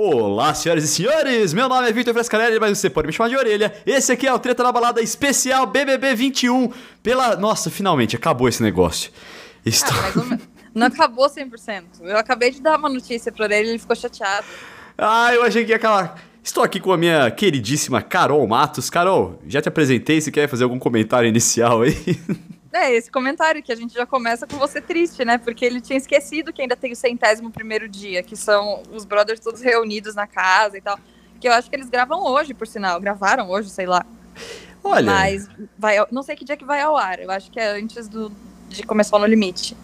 Olá, senhoras e senhores! Meu nome é Victor Frescarelli, mas você pode me chamar de orelha. Esse aqui é o Treta na Balada especial BBB 21. Pela. Nossa, finalmente acabou esse negócio. Estou... Ah, não, não acabou 100%. Eu acabei de dar uma notícia pra ele e ele ficou chateado. ah, eu achei que ia acabar. Estou aqui com a minha queridíssima Carol Matos. Carol, já te apresentei, se quer fazer algum comentário inicial aí? É, esse comentário que a gente já começa com você triste, né? Porque ele tinha esquecido que ainda tem o centésimo primeiro dia, que são os brothers todos reunidos na casa e tal. Que eu acho que eles gravam hoje, por sinal. Gravaram hoje, sei lá. Olha. Mas vai, não sei que dia que vai ao ar. Eu acho que é antes do, de começar no limite.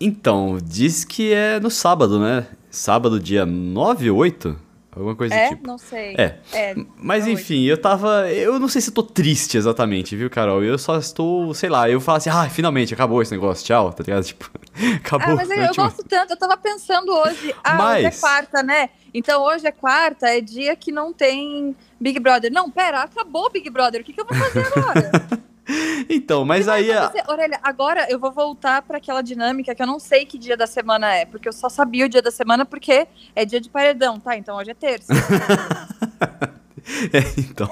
Então, diz que é no sábado, né? Sábado, dia 9 ou 8? Alguma coisa do É? tipo. Não sei. É. É, Mas é enfim, eu tava. Eu não sei se eu tô triste exatamente, viu, Carol? Eu só estou, sei lá, eu falo assim, ah, finalmente acabou esse negócio, tchau, tá ligado? Tipo, acabou. Ah, mas eu, a eu última- gosto tanto, eu tava pensando hoje. Ah, hoje é Mas- quarta, né? Então hoje é quarta, é dia que não tem Big Brother. Não, pera, acabou o Big Brother. O que, que eu vou fazer agora? Então, mas aí. a- acontecer? Orelha, agora eu vou voltar pra aquela dinâmica que eu não sei que dia da semana é, porque eu só sabia o dia da semana porque é dia de paredão, tá? Então hoje é terça. É, então.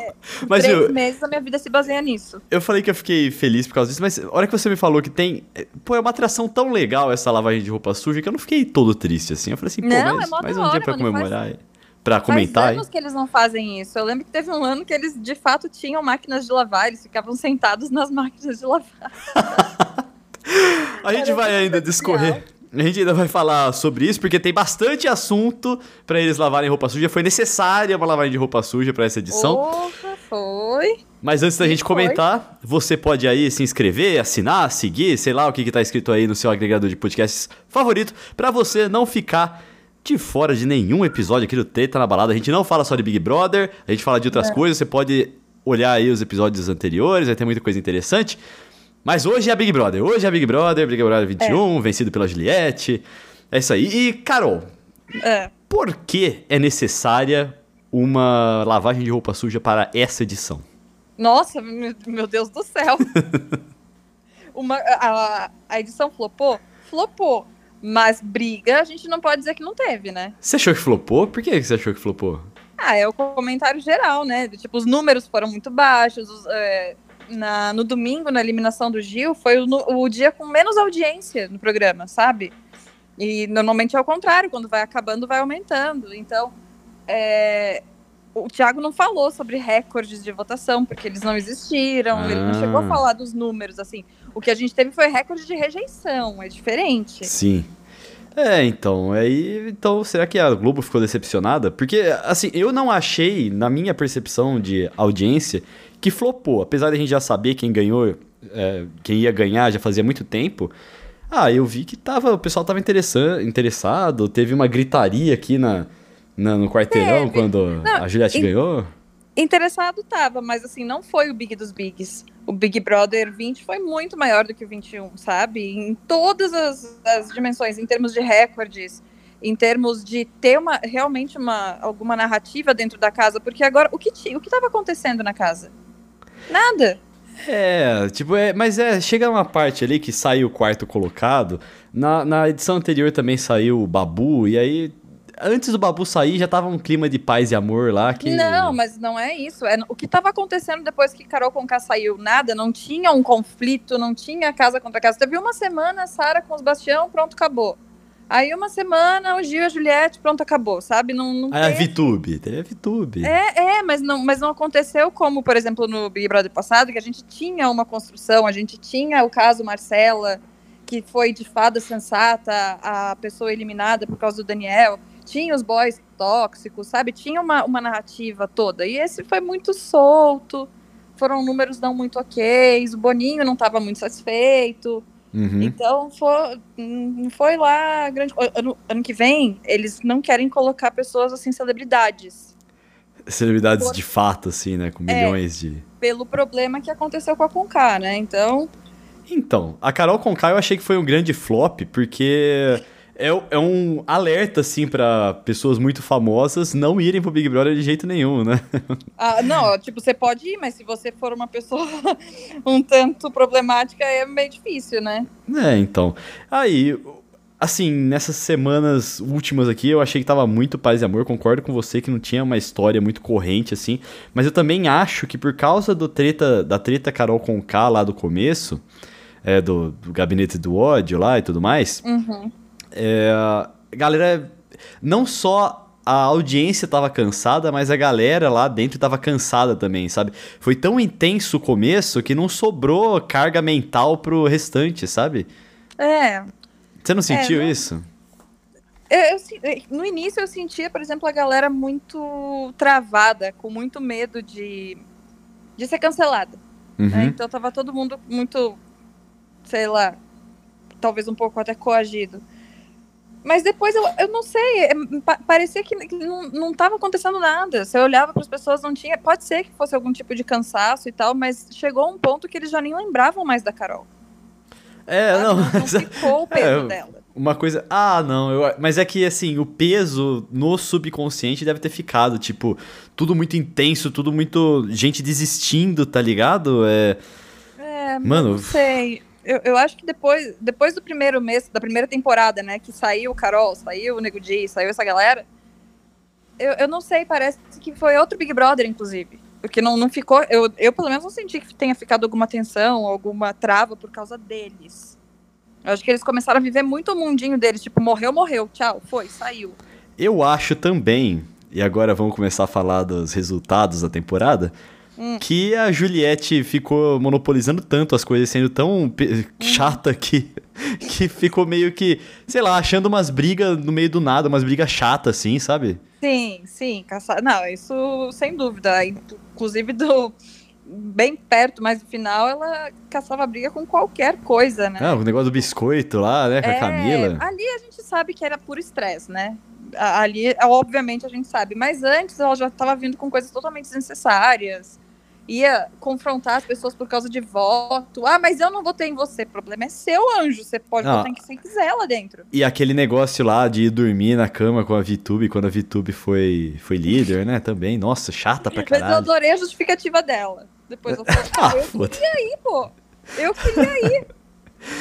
Mas Três eu, meses a minha vida se baseia nisso. eu falei que eu fiquei feliz por causa disso, mas a hora que você me falou que tem. é, Pô, é uma atração tão legal essa lavagem de roupa suja que eu não fiquei todo triste assim. Eu falei assim, pô, Não, mas é mais da um dia hora, pra mano, comemorar. Pra comentar. Faz anos que eles não fazem isso. Eu lembro que teve um ano que eles de fato tinham máquinas de lavar, eles ficavam sentados nas máquinas de lavar. A gente Era vai ainda discorrer. A gente ainda vai falar sobre isso, porque tem bastante assunto pra eles lavarem roupa suja. Foi necessária uma lavagem de roupa suja pra essa edição. Opa, foi. Mas antes da E gente foi. comentar, você pode aí se inscrever, assinar, seguir, sei lá o que, que tá escrito aí no seu agregador de podcasts favorito, pra você não ficar de fora de nenhum episódio aqui do Treta na Balada. A gente não fala só de Big Brother, a gente fala de outras coisas, você pode olhar aí os episódios anteriores, vai ter muita coisa interessante. Mas hoje é a Big Brother, hoje é a Big Brother, Big Brother 21, vencido pela Juliette. É isso aí. E, Carol, É. por que é necessária uma lavagem de roupa suja para essa edição? Nossa, meu meu Deus do céu. Uma, a, a edição flopou? Flopou. Mas briga, a gente não pode dizer que não teve, né? Você achou que flopou? Por que você achou que flopou? Ah, é o comentário geral, né? Tipo, os números foram muito baixos. os, é, na, no domingo, na eliminação do Gil, foi o, o dia com menos audiência no programa, sabe? E normalmente é o contrário, quando vai acabando, vai aumentando. Então, é, o Thiago não falou sobre recordes de votação, porque eles não existiram, ele não chegou a Ah. falar dos números, assim. O que a gente teve foi recorde de rejeição, é diferente. Sim. É, então, aí, então, será que a Globo ficou decepcionada? Porque, assim, eu não achei, na minha percepção de audiência, que flopou. Apesar de a gente já saber quem ganhou, é, quem ia ganhar já fazia muito tempo. Ah, eu vi que tava, o pessoal tava interessado, teve uma gritaria aqui na, na- no quarteirão Teve. quando Não, a Juliette e- ganhou. Interessado tava, mas assim, não foi o Big dos Bigs. O Big Brother 20 foi muito maior do que o 21, sabe? Em todas as, as dimensões, em termos de recordes, em termos de ter uma, realmente uma, alguma narrativa dentro da casa, porque agora, o que, o que tava acontecendo na casa? Nada. É, tipo, é, mas é, chega uma parte ali que saiu o quarto colocado. Na, na edição anterior também saiu o Babu, e aí, antes do Babu sair, já tava um clima de paz e amor lá que. Não, mas não é isso. É, o que tava acontecendo depois que Carol Conká saiu? Nada, não tinha um conflito, não tinha casa contra casa. Teve uma semana, Sara com os Bastião, pronto, acabou. Aí uma semana, o Gil e a Juliette, pronto, acabou, sabe? Não, não Aí a teve- VTube, teve a VTube. É, é, mas não, mas não aconteceu como, por exemplo, no Big Brother passado, que a gente tinha uma construção, a gente tinha o caso Marcela, que foi de fada sensata, a pessoa eliminada por causa do Daniel, tinha os boys tóxicos, sabe? Tinha uma, uma narrativa toda. E esse foi muito solto, foram números não muito ok, o Boninho não estava muito satisfeito. Uhum. Então, foi, foi lá grande. Ano, ano que vem, eles não querem colocar pessoas assim, celebridades. Celebridades Por- de fato, assim, né? Com É. milhões de. pelo problema que aconteceu com a Conká, né? Então, Então, a Carol Conká eu achei que foi um grande flop, porque é, é um alerta, assim, pra pessoas muito famosas não irem pro Big Brother de jeito nenhum, né? ah, não, tipo, você pode ir, mas se você for uma pessoa um tanto problemática, é meio difícil, né? É, então. Aí, assim, nessas semanas últimas aqui, eu achei que tava muito paz e amor. Concordo com você que não tinha uma história muito corrente, assim. Mas eu também acho que por causa do treta, da treta Carol com K lá do começo, é, do, do gabinete do ódio lá e tudo mais, Uhum. É, galera. Não só a audiência tava cansada, mas a galera lá dentro tava cansada também, sabe? Foi tão intenso o começo que não sobrou carga mental pro restante, sabe? É. Você não sentiu não- isso? Eu, eu se- no início eu sentia, por exemplo, a galera muito travada, com muito medo de, de ser cancelada. Uhum. né? Então tava todo mundo muito, sei lá, talvez um pouco até coagido. Mas depois eu, eu não sei, é, pa- parecia que, não, não tava acontecendo nada. Você olhava para as pessoas, não tinha. Pode ser que fosse algum tipo de cansaço e tal, mas chegou um ponto que eles já nem lembravam mais da Carol. É, sabe? não. não ficou o peso É, dela. Uma coisa. Ah, não. Eu, mas é que, assim, o peso no subconsciente deve ter ficado. Tipo, tudo muito intenso, tudo muito. Gente desistindo, tá ligado? É. É, Mano, não sei. Eu, eu acho que depois, depois do primeiro mês, da primeira temporada, né, que saiu o Carol, saiu o Nego Di, saiu essa galera, eu, eu não sei, parece que foi outro Big Brother, inclusive. Porque não, não ficou. Eu, eu, pelo menos, não senti que tenha ficado alguma tensão, alguma trava por causa deles. Eu acho que eles começaram a viver muito o mundinho deles, tipo, morreu, morreu, tchau, foi, saiu. Eu acho também. E agora vamos começar a falar dos resultados da temporada. Hum. Que a Juliette ficou monopolizando tanto as coisas, sendo tão chata que, que ficou meio que, sei lá, achando umas brigas no meio do nada, umas brigas chatas, assim, sabe? Sim, sim, caçar. Não, isso sem dúvida. Inclusive do bem perto, mas no final ela caçava briga com qualquer coisa, né? Ah, o negócio do biscoito lá, né, com a É, Camila. Ali a gente sabe que era puro estresse, né? A- Ali, obviamente, a gente sabe. Mas antes ela já estava vindo com coisas totalmente desnecessárias. Ia confrontar as pessoas por causa de voto. Ah, mas eu não votei em você. O problema é seu, anjo. Você pode Não. votar em quem você quiser lá dentro. E aquele negócio lá de ir dormir na cama com a VTube quando a VTube foi, foi líder, né? Também. Nossa, chata pra Mas eu caralho. adorei a justificativa dela. Depois eu falei, Ah, eu foda. ir, pô. Eu queria ir.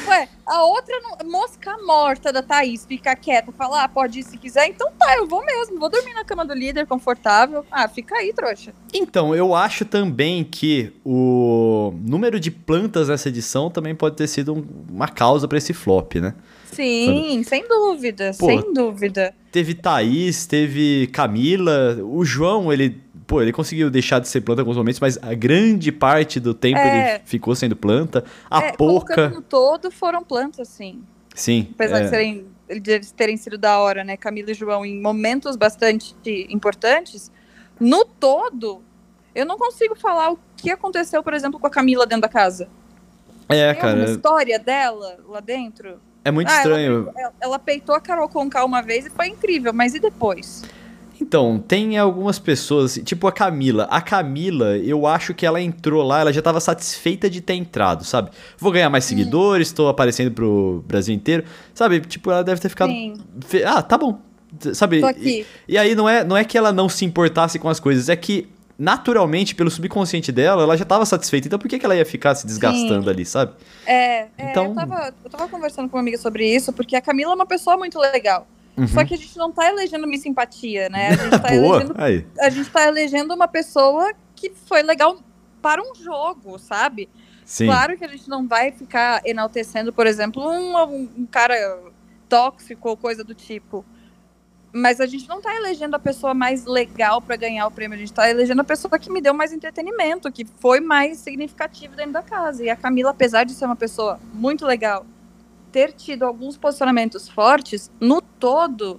Ué, a outra não- mosca morta da Thaís fica quieta, falar, ah, pode ir se quiser, então tá, eu vou mesmo, vou dormir na cama do líder, confortável. Ah, fica aí, trouxa. Então, eu acho também que o número de plantas nessa edição também pode ter sido um- uma causa pra esse flop, né? Sim, sem dúvida, Pô. sem dúvida. Teve Thaís, teve Camila, o João, ele, pô, ele conseguiu deixar de ser planta em alguns momentos, mas a grande parte do tempo É. ele ficou sendo planta. A é, colocando no todo foram plantas, sim. sim. Apesar é, de, serem, de eles terem sido da hora, né? Camila e João, em momentos bastante importantes, no todo, eu não consigo falar o que aconteceu, por exemplo, com a Camila dentro da casa. é, Tem cara, história dela lá dentro? é muito Ah, estranho. Ela, ela peitou a Carol Conká uma vez e foi incrível, mas e depois? Então, tem algumas pessoas, assim, tipo a Camila. A Camila, eu acho que ela entrou lá, ela já tava satisfeita de ter entrado, sabe? Vou ganhar mais seguidores, tô aparecendo pro Brasil inteiro. Sabe? Tipo, ela deve ter ficado. Sim, Ah, tá bom. Sabe? tô E, aqui. e aí não é, não é que ela não se importasse com as coisas, é que naturalmente, pelo subconsciente dela, ela já tava satisfeita. Então por que, que ela ia ficar se desgastando ali, sabe? É, é, Então- eu, tava, eu tava conversando com uma amiga sobre isso, porque a Camila é uma pessoa muito legal. Uhum. Só que a gente não tá elegendo minha simpatia, né? A gente tá Boa. elegendo Aí. a gente tá elegendo uma pessoa que foi legal para um jogo, sabe? Sim. Claro que a gente não vai ficar enaltecendo, por exemplo, um, um cara tóxico ou coisa do tipo. Mas a gente não tá elegendo a pessoa mais legal para ganhar o prêmio, a gente tá elegendo a pessoa que me deu mais entretenimento, que foi mais significativo dentro da casa. E a Camila, apesar de ser uma pessoa muito legal, ter tido alguns posicionamentos fortes, no todo,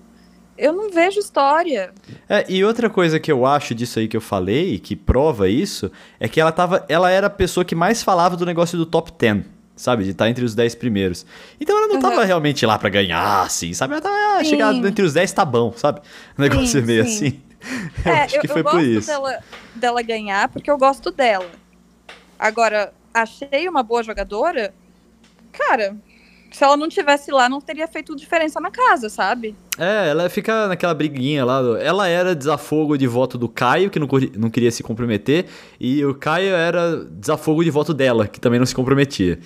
eu não vejo história. É, e outra coisa que eu acho disso aí que eu falei, que prova isso, é que ela tava. Ela era a pessoa que mais falava do negócio do top 10. Sabe? De estar entre os 10 primeiros. Então ela não tava Uhum. realmente lá pra ganhar, assim, sabe? Ela tava ah, Sim. chegar entre os 10 tá bom, sabe? O negócio Sim, é meio sim. assim. Eu É, acho que foi por gosto isso. Dela, dela ganhar porque eu gosto dela. Agora, achei uma boa jogadora. Cara, se ela não tivesse lá, não teria feito diferença na casa, sabe? É, ela fica naquela briguinha lá. Ela era desafogo de voto do Caio, que não, não queria se comprometer, e o Caio era desafogo de voto dela, que também não se comprometia.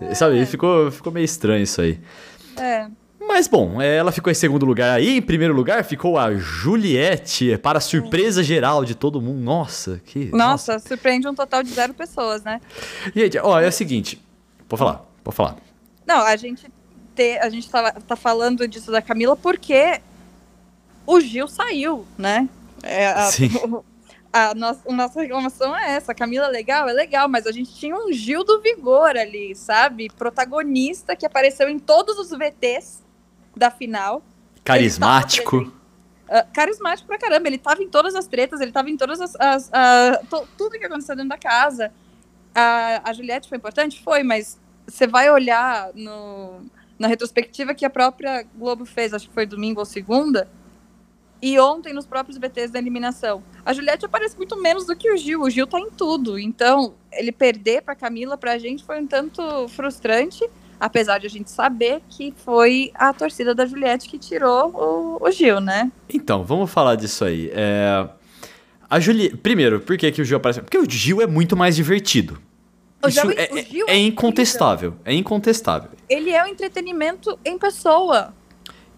É. Sabe? Ficou, ficou meio estranho isso aí. É. Mas bom, ela ficou em segundo lugar aí. Em primeiro lugar ficou a Juliette, para surpresa geral de todo mundo. Nossa, que. Nossa, nossa. surpreende um total de zero pessoas, né? Gente, ó, é o seguinte. Pode falar, pode falar. Não, a gente, te, a gente tá, tá falando disso da Camila porque o Gil saiu, né? É, a, Sim. a, nossa, a nossa reclamação é essa. A Camila é legal, é legal, mas a gente tinha um Gil do Vigor ali, sabe? Protagonista que apareceu em todos os VTs da final. Carismático. Uh, carismático pra caramba. Ele tava em todas as tretas, ele tava em todas as. as uh, to, tudo que aconteceu dentro da casa. A, a Juliette foi importante? Foi, mas você vai olhar no, na retrospectiva que a própria Globo fez, acho que foi domingo ou segunda. E ontem nos próprios VTs da eliminação. A Juliette aparece muito menos do que o Gil. O Gil tá em tudo. Então, ele perder pra Camila, pra gente, foi um tanto frustrante apesar de a gente saber que foi a torcida da Juliette que tirou o, o Gil, né? Então, vamos falar disso aí. É... A Juliette. Primeiro, por que, que o Gil aparece? Porque o Gil é muito mais divertido. Isso é, o Gil é, é incontestável. É incontestável. Ele é o entretenimento em pessoa.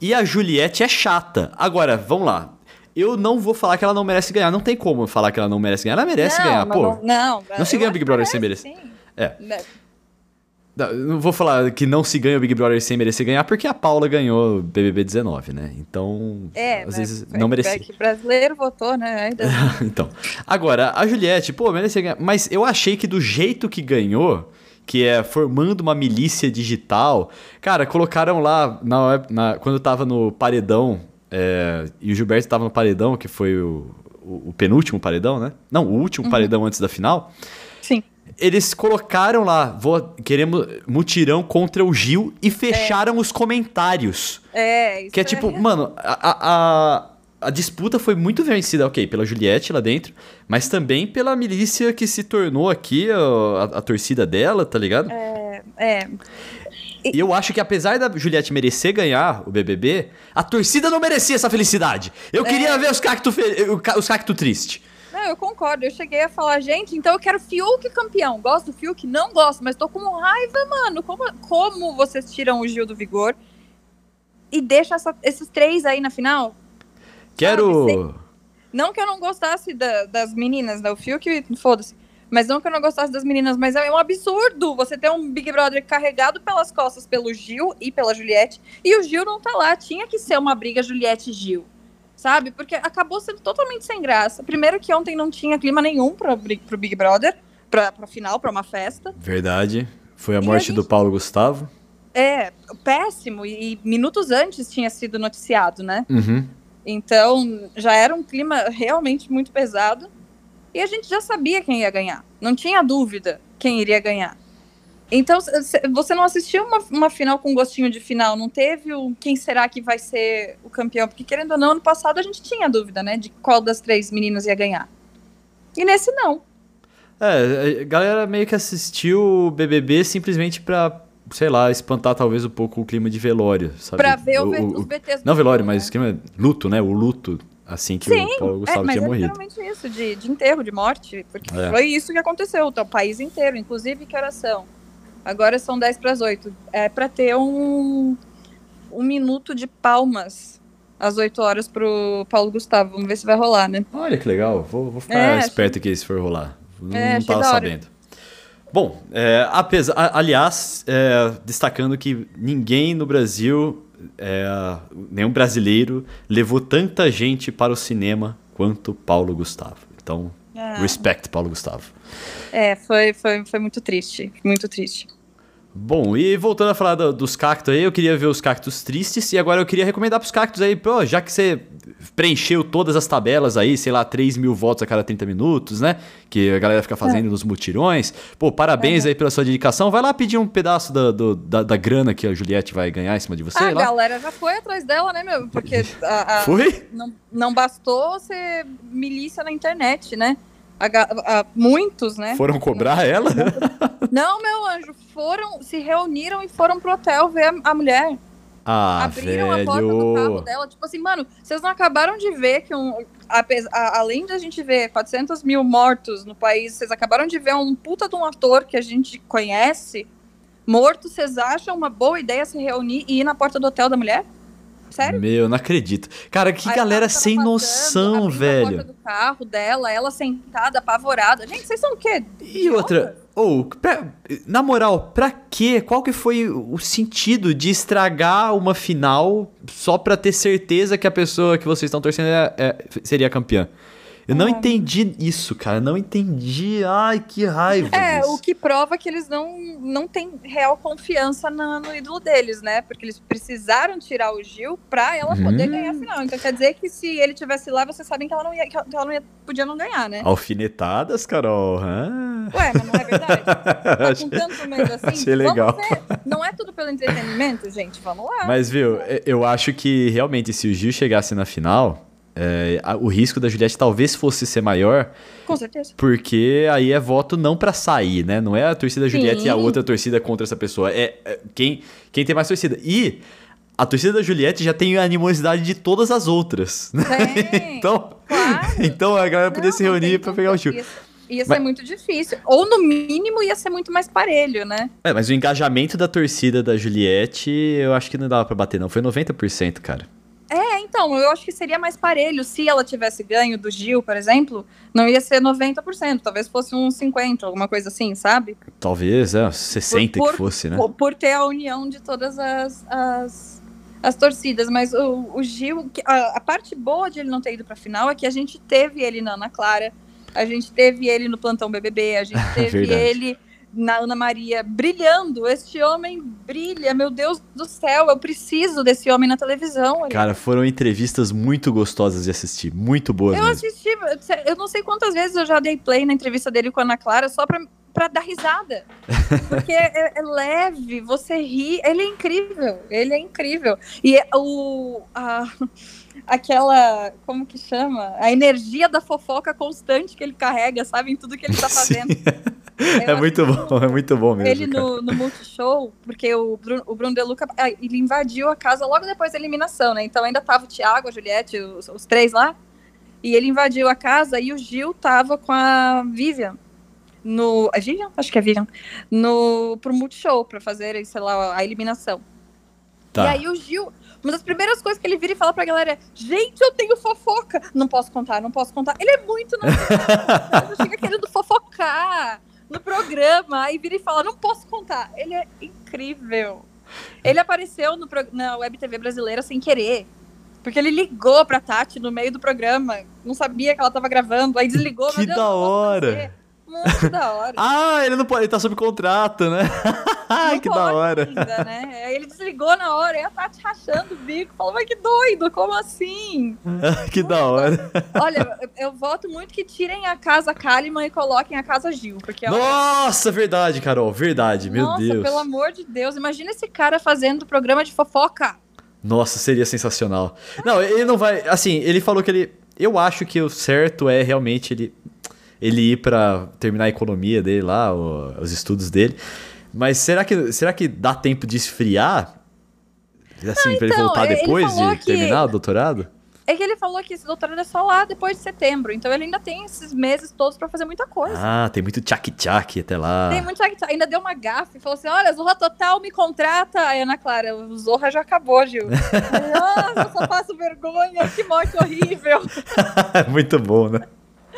E a Juliette é chata. Agora, vamos lá. Eu não vou falar que ela não merece ganhar. Não tem como falar que ela não merece ganhar. Ela merece não, ganhar, pô. Não, não. Não se ganha Big Brother sem merecer. Sim. É. Não vou falar que não se ganha o Big Brother sem merecer ganhar, porque a Paula ganhou BBB 19, né? Então, é, às vezes não merecia. É que brasileiro votou, né? Ainda... então, agora, a Juliette, pô, merecia ganhar. Mas eu achei que do jeito que ganhou, que é formando uma milícia digital, cara, colocaram lá, na, na quando eu tava no paredão, é, e o Gilberto tava no paredão, que foi o, o, o penúltimo paredão, né? Não, o último uhum. paredão antes da final. Sim eles colocaram lá, vou, queremos mutirão contra o Gil e fecharam é. os comentários. É, isso Que é, é tipo, mano, a, a, a, disputa foi muito vencida, ok, pela Juliette lá dentro, mas também pela milícia que se tornou aqui a, a, torcida dela, tá ligado? É, é. E eu acho que apesar da Juliette merecer ganhar o BBB, a torcida não merecia essa felicidade. Eu é. queria ver os cactos os cacto tristes. Eu concordo. Eu cheguei a falar, gente, então eu quero Fiuk campeão. Gosto do Fiuk? Não gosto, mas tô com raiva, mano. Como, como vocês tiram o Gil do Vigor e deixam essa, esses três aí na final? Quero. Não que eu não gostasse da, das meninas, né? O Fiuk, foda-se. Mas não que eu não gostasse das meninas, mas é um absurdo você ter um Big Brother carregado pelas costas pelo Gil e pela Juliette, e o Gil não tá lá. Tinha que ser uma briga Juliette e Gil sabe? Porque acabou sendo totalmente sem graça. Primeiro que ontem não tinha clima nenhum para pro Big Brother, pra, pra final, pra uma festa. Verdade. Foi a morte gente... do Paulo Gustavo. É, péssimo. E, e, minutos antes tinha sido noticiado, né? Uhum. Então, já era um clima realmente muito pesado. E a gente já sabia quem ia ganhar. Não tinha dúvida quem iria ganhar. Então, você não assistiu uma, uma final com gostinho de final, não teve o quem será que vai ser o campeão? Porque, querendo ou não, ano passado a gente tinha dúvida, né, de qual das três meninas ia ganhar. E nesse não. É, a galera meio que assistiu o BBB simplesmente pra, sei lá, espantar talvez um pouco o clima de velório, sabe? Pra ver o, o, os BTs. Não velório, né? mas clima luto, né? O luto, assim que Sim, o Paulo Gustavo é, tinha é morrido. Sim, isso, de, de enterro, de morte, porque é. foi isso que aconteceu, o país inteiro, inclusive que oração. Agora são 10 para as 8. É para ter um, um minuto de palmas às 8 horas pro Paulo Gustavo. Vamos ver se vai rolar, né? Olha que legal. Vou, vou ficar é, esperto achei... aqui se for rolar. Não, é, tava sabendo. Bom, é, apesar, aliás, é, destacando que ninguém no Brasil, é, nenhum brasileiro, levou tanta gente para o cinema quanto Paulo Gustavo. Então, ah. respect, Paulo Gustavo. É, foi, foi, foi muito triste, muito triste. Bom, e voltando a falar do, dos cactos aí, eu queria ver os cactos tristes e agora eu queria recomendar pros cactos aí, pô, já que você preencheu todas as tabelas aí, sei lá, 3 mil votos a cada 30 minutos, né? Que a galera fica fazendo é. nos mutirões. Pô, parabéns é. aí pela sua dedicação. Vai lá pedir um pedaço da, do, da, da, grana que a Juliette vai ganhar em cima de você. A lá. galera já foi atrás dela, né, meu? Porque a, a, foi? Não, não bastou ser milícia na internet, né? A, a, muitos, né? Foram cobrar ela? Não, meu anjo, foram, se reuniram e foram pro hotel ver a, a mulher. Ah, Abriram velho. a porta do carro dela. Tipo assim, mano, vocês não acabaram de ver que um. Além de a gente ver 400 mil mortos no país, vocês acabaram de ver um puta de um ator que a gente conhece morto, vocês acham uma boa ideia se reunir e ir na porta do hotel da mulher? Sério? Meu, não acredito. Cara, que Aí galera sem passando, noção, abrindo A velho. porta do carro dela, ela sentada, apavorada. Gente, vocês são o quê? E outra, ou, pra- na moral, pra quê? Qual que foi o sentido de estragar uma final só pra ter certeza que a pessoa que vocês estão torcendo é- é- seria campeã? Eu não É. entendi isso, cara. Não entendi. Ai, que raiva. É, disso. o que prova que eles não, não têm real confiança na- no ídolo deles, né? Porque eles precisaram tirar o Gil pra ela poder Hum. ganhar a final. Então quer dizer que se ele tivesse lá, vocês sabem que ela não ia, que ela não ia, podia não ganhar, né? Alfinetadas, Carol. Ah. Ué, mas não é verdade? Tá com tanto medo assim? Achei Vamos legal. ver. Não é tudo pelo entretenimento, gente? Vamos lá. Mas, viu, eu acho que realmente se o Gil chegasse na final, é, o risco da Juliette talvez fosse ser maior, Com certeza. porque aí é voto não pra sair, né? Não é a torcida Juliette e a Sim. outra torcida contra essa pessoa. É, é quem, quem tem mais torcida. E a torcida da Juliette já tem a animosidade de todas as outras. né? Então, Claro. então a galera podia Não, se reunir dúvida. pegar o Gil. Ia, ia Mas- ser muito difícil. Ou, no mínimo, ia ser muito mais parelho, né? É, mas o engajamento da torcida da Juliette, eu acho que não dava pra bater, não. Foi 90%, cara. É, então, eu acho que seria mais parelho. Se ela tivesse ganho do Gil, por exemplo, não ia ser 90%, talvez fosse uns 50%, alguma coisa assim, sabe? Talvez, é, 60 Por- que fosse, né? Por, por ter a união de todas as, as, as torcidas. Mas o, o Gil, a, a parte boa de ele não ter ido pra final é que a gente teve ele na Ana Clara, a gente teve ele no Plantão BBB, a gente teve Verdade. ele na Ana Maria brilhando. Este homem brilha, meu Deus do céu, eu preciso desse homem na televisão. olha. Cara, foram entrevistas muito gostosas de assistir, muito boas Eu mesmo. assisti, eu não sei quantas vezes eu já dei play na entrevista dele com a Ana Clara só pra, pra dar risada. Porque é, é leve, você ri, ele é incrível, ele é incrível. E é o. a- aquela. Como que chama? A energia da fofoca constante que ele carrega, sabe? Em tudo que ele tá fazendo. É muito bom, é muito bom mesmo. Ele no, no Multishow, porque o Bruno, o Bruno De Luca, ah, ele invadiu a casa logo depois da eliminação, né? Então ainda tava o Thiago, a Juliette, os, os três lá. E ele invadiu a casa e o Gil tava com a Vivian. No. É Vivian? Acho que é Vivian. No, pro Multishow, pra fazer, sei lá, a eliminação. Tá. E aí o Gil, uma das primeiras coisas que ele vira e fala pra galera é: Gente, eu tenho fofoca. Não posso contar, não posso contar. Ele é muito normal. chega querendo fofocar no programa. Aí vira e fala: Não posso contar. Ele é incrível. Ele apareceu no, pro- na Web TV brasileira sem querer. Porque ele ligou pra Tati no meio do programa. Não sabia que ela tava gravando. Aí desligou. Que Deus, da hora. Muito da hora. Ah, ele não pode, ele tá sob contrato, né? Ai, que da hora. Ainda, né? Ele desligou na hora, aí a Tati rachando o bico, falou, mas que doido, como assim? que da hora. Olha, eu, eu voto muito que tirem a casa Kalimann e coloquem a casa Gil, porque olha, Nossa, verdade, Carol, verdade, meu nossa, Deus. pelo amor de Deus, imagina esse cara fazendo programa de fofoca. Nossa, seria sensacional. Não, ele não vai. Assim, ele falou que ele. Eu acho que o certo é realmente ele, ele ir pra terminar a economia dele lá, os estudos dele. Mas será que, será que dá tempo de esfriar? Assim, pra ele então, voltar ele depois de que- terminar o doutorado? É que ele falou que esse doutorado é só lá depois de setembro, então ele ainda tem esses meses todos pra fazer muita coisa. Ah, tem muito tchac-tchac até lá. Tem muito ainda deu uma gafe, falou assim: olha, Zorra Total me contrata. Aí, Ana Clara, o Zorra já acabou, Gil. Nossa, eu só faço vergonha, que morte horrível. muito bom, né?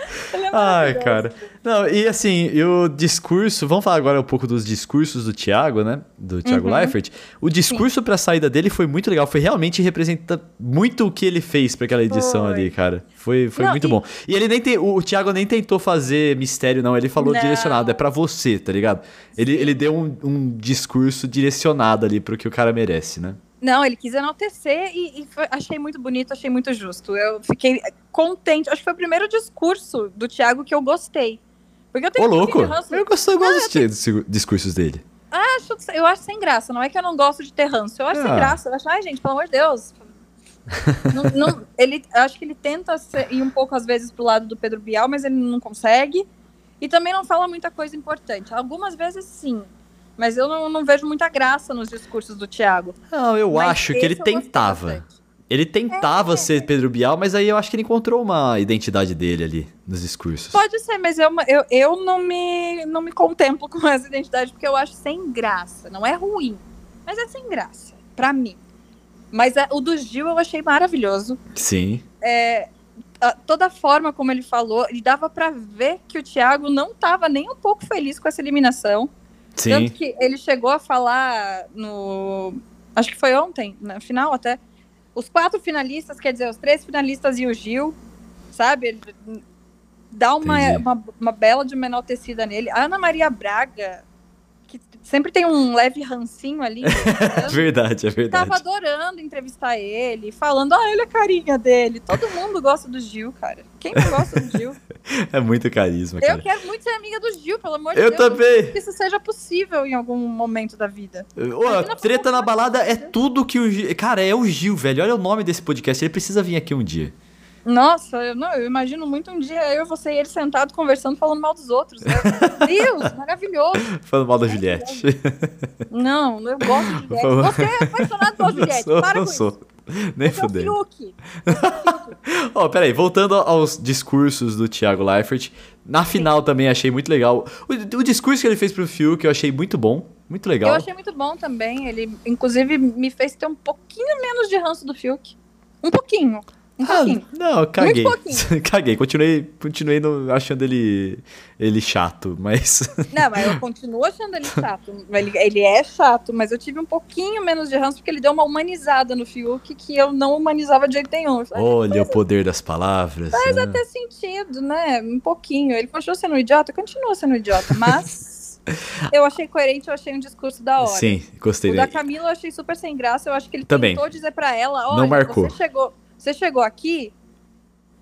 É Ai, cara. Não, e assim, e o discurso. Vamos falar agora um pouco dos discursos do Thiago, né? Do Thiago Uhum. Leifert. O discurso pra saída dele foi muito legal. Foi realmente representa muito o que ele fez pra aquela edição Foi. ali, cara. Foi, foi Não, muito e- bom. E ele nem tem. O, o Thiago nem tentou fazer mistério, não. Ele falou Não. direcionado. É pra você, tá ligado? Ele, ele deu um, um discurso direcionado ali pro que o cara merece, né? Não, ele quis enaltecer e, e foi- achei muito bonito, achei muito justo. Eu fiquei contente. Acho que foi o primeiro discurso do Thiago que eu gostei. Porque eu tenho Ô, louco! ranço. Eu gosto, eu gosto dos discursos dele. acho, eu acho sem graça. Não é que eu não gosto de ter ranço. Eu acho Ah. sem graça. Eu acho, ai, gente, pelo amor de Deus. não, não- ele, acho que ele tenta ser- ir um pouco, às vezes, pro lado do Pedro Bial, mas ele não consegue. E também não fala muita coisa importante. Algumas vezes, sim. Mas eu não, não vejo muita graça nos discursos do Thiago. Não, eu Mas acho que ele tentava. Ele tentava é. ser Pedro Bial, mas aí eu acho que ele encontrou uma identidade dele ali nos discursos. Pode ser, mas eu, eu, eu não, me, não me contemplo com essa identidade porque eu acho sem graça. Não é ruim, mas é sem graça, para mim. Mas é, o do Gil eu achei maravilhoso. Sim. É, a, toda a forma como ele falou, e dava para ver que o Thiago não estava nem um pouco feliz com essa eliminação. Sim. Tanto que ele chegou a falar no. Acho que foi ontem, no final até os quatro finalistas, quer dizer, os três finalistas e o Gil, sabe? Ele dá uma, uma, uma, bela de menor tecida nele. A Ana Maria Braga, que sempre tem um leve rancinho ali. é verdade, é verdade. Tava adorando entrevistar ele, falando, ah, olha a carinha dele. Todo mundo gosta do Gil, cara. Quem não gosta do Gil? é muito carisma, cara. Eu quero muito ser amiga do Gil, pelo amor de eu Deus. Eu também. Que isso seja possível em algum momento da vida. Ô, treta na balada é tudo que o Gil. Cara, é o Gil, velho. Olha o nome desse podcast. Ele precisa vir aqui um dia. Nossa, eu, não, eu imagino muito um dia eu, você e ele sentado conversando, falando mal dos outros. Meu Deus, maravilhoso. Falando mal da Juliette. Não, eu gosto de Juliette. Você é apaixonado pela Juliette. Sou, Para não com sou. isso. Nem é fudei. Ó, peraí, voltando aos discursos do Thiago Leifert. Na final também achei muito legal. O, o discurso que ele fez pro Fiuk eu achei muito bom. Muito legal. Eu achei muito bom também. Ele, inclusive, me fez ter um pouquinho menos de ranço do Fiuk. Um pouquinho. Um Ah, pouquinho. não, caguei. Muito pouquinho. caguei. Continuei, continuei no- achando ele, ele chato, mas. Não, mas eu continuo achando ele chato. Ele, ele é chato, mas eu tive um pouquinho menos de ranço porque ele deu uma humanizada no Fiuk que eu não humanizava de jeito nenhum. Falei, Olha o poder das palavras. Faz né? até sentido, né? Um pouquinho. Ele continua sendo um idiota, continua sendo um idiota, mas eu achei coerente, eu achei um discurso da hora. Sim, gostei O da. Camila eu achei super sem graça. Eu acho que ele Também. tentou dizer pra ela, Não olha, marcou. você chegou, você chegou aqui,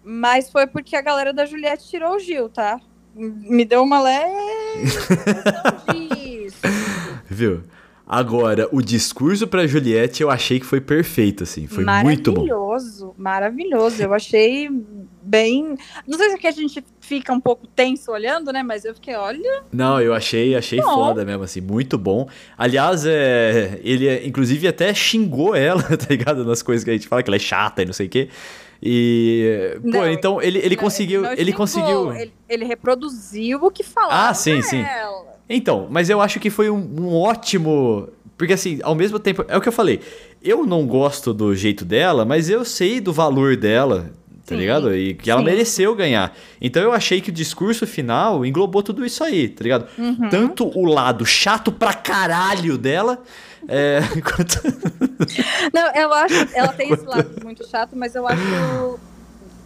mas foi porque a galera da Juliette tirou o Gil, tá? Me deu uma leve disso. Viu? Agora, o discurso pra Juliette eu achei que foi perfeito, assim. Foi muito bom. Maravilhoso, maravilhoso. Eu achei bem. Não sei se é que a gente fica um pouco tenso olhando, né? Mas eu fiquei, olha. Não, eu achei, achei Bom. foda mesmo, assim, muito bom. Aliás, é, ele inclusive até xingou ela, tá ligado? Nas coisas que a gente fala, que ela é chata e não sei o quê. E. Pô, Não, então ele, ele não, conseguiu. Ele xingou, conseguiu. Ele, ele reproduziu o que falava. Ah, sim, sim. ela. Então, mas eu acho que foi um, um ótimo. Porque assim, ao mesmo tempo. É o que eu falei. Eu não gosto do jeito dela, mas eu sei do valor dela, tá Sim, ligado? E que ela sim. mereceu ganhar. Então eu achei que o discurso final englobou tudo isso aí, tá ligado? Uhum. Tanto o lado chato pra caralho dela. É. Não, eu acho. Ela tem esse lado muito chato, mas eu acho.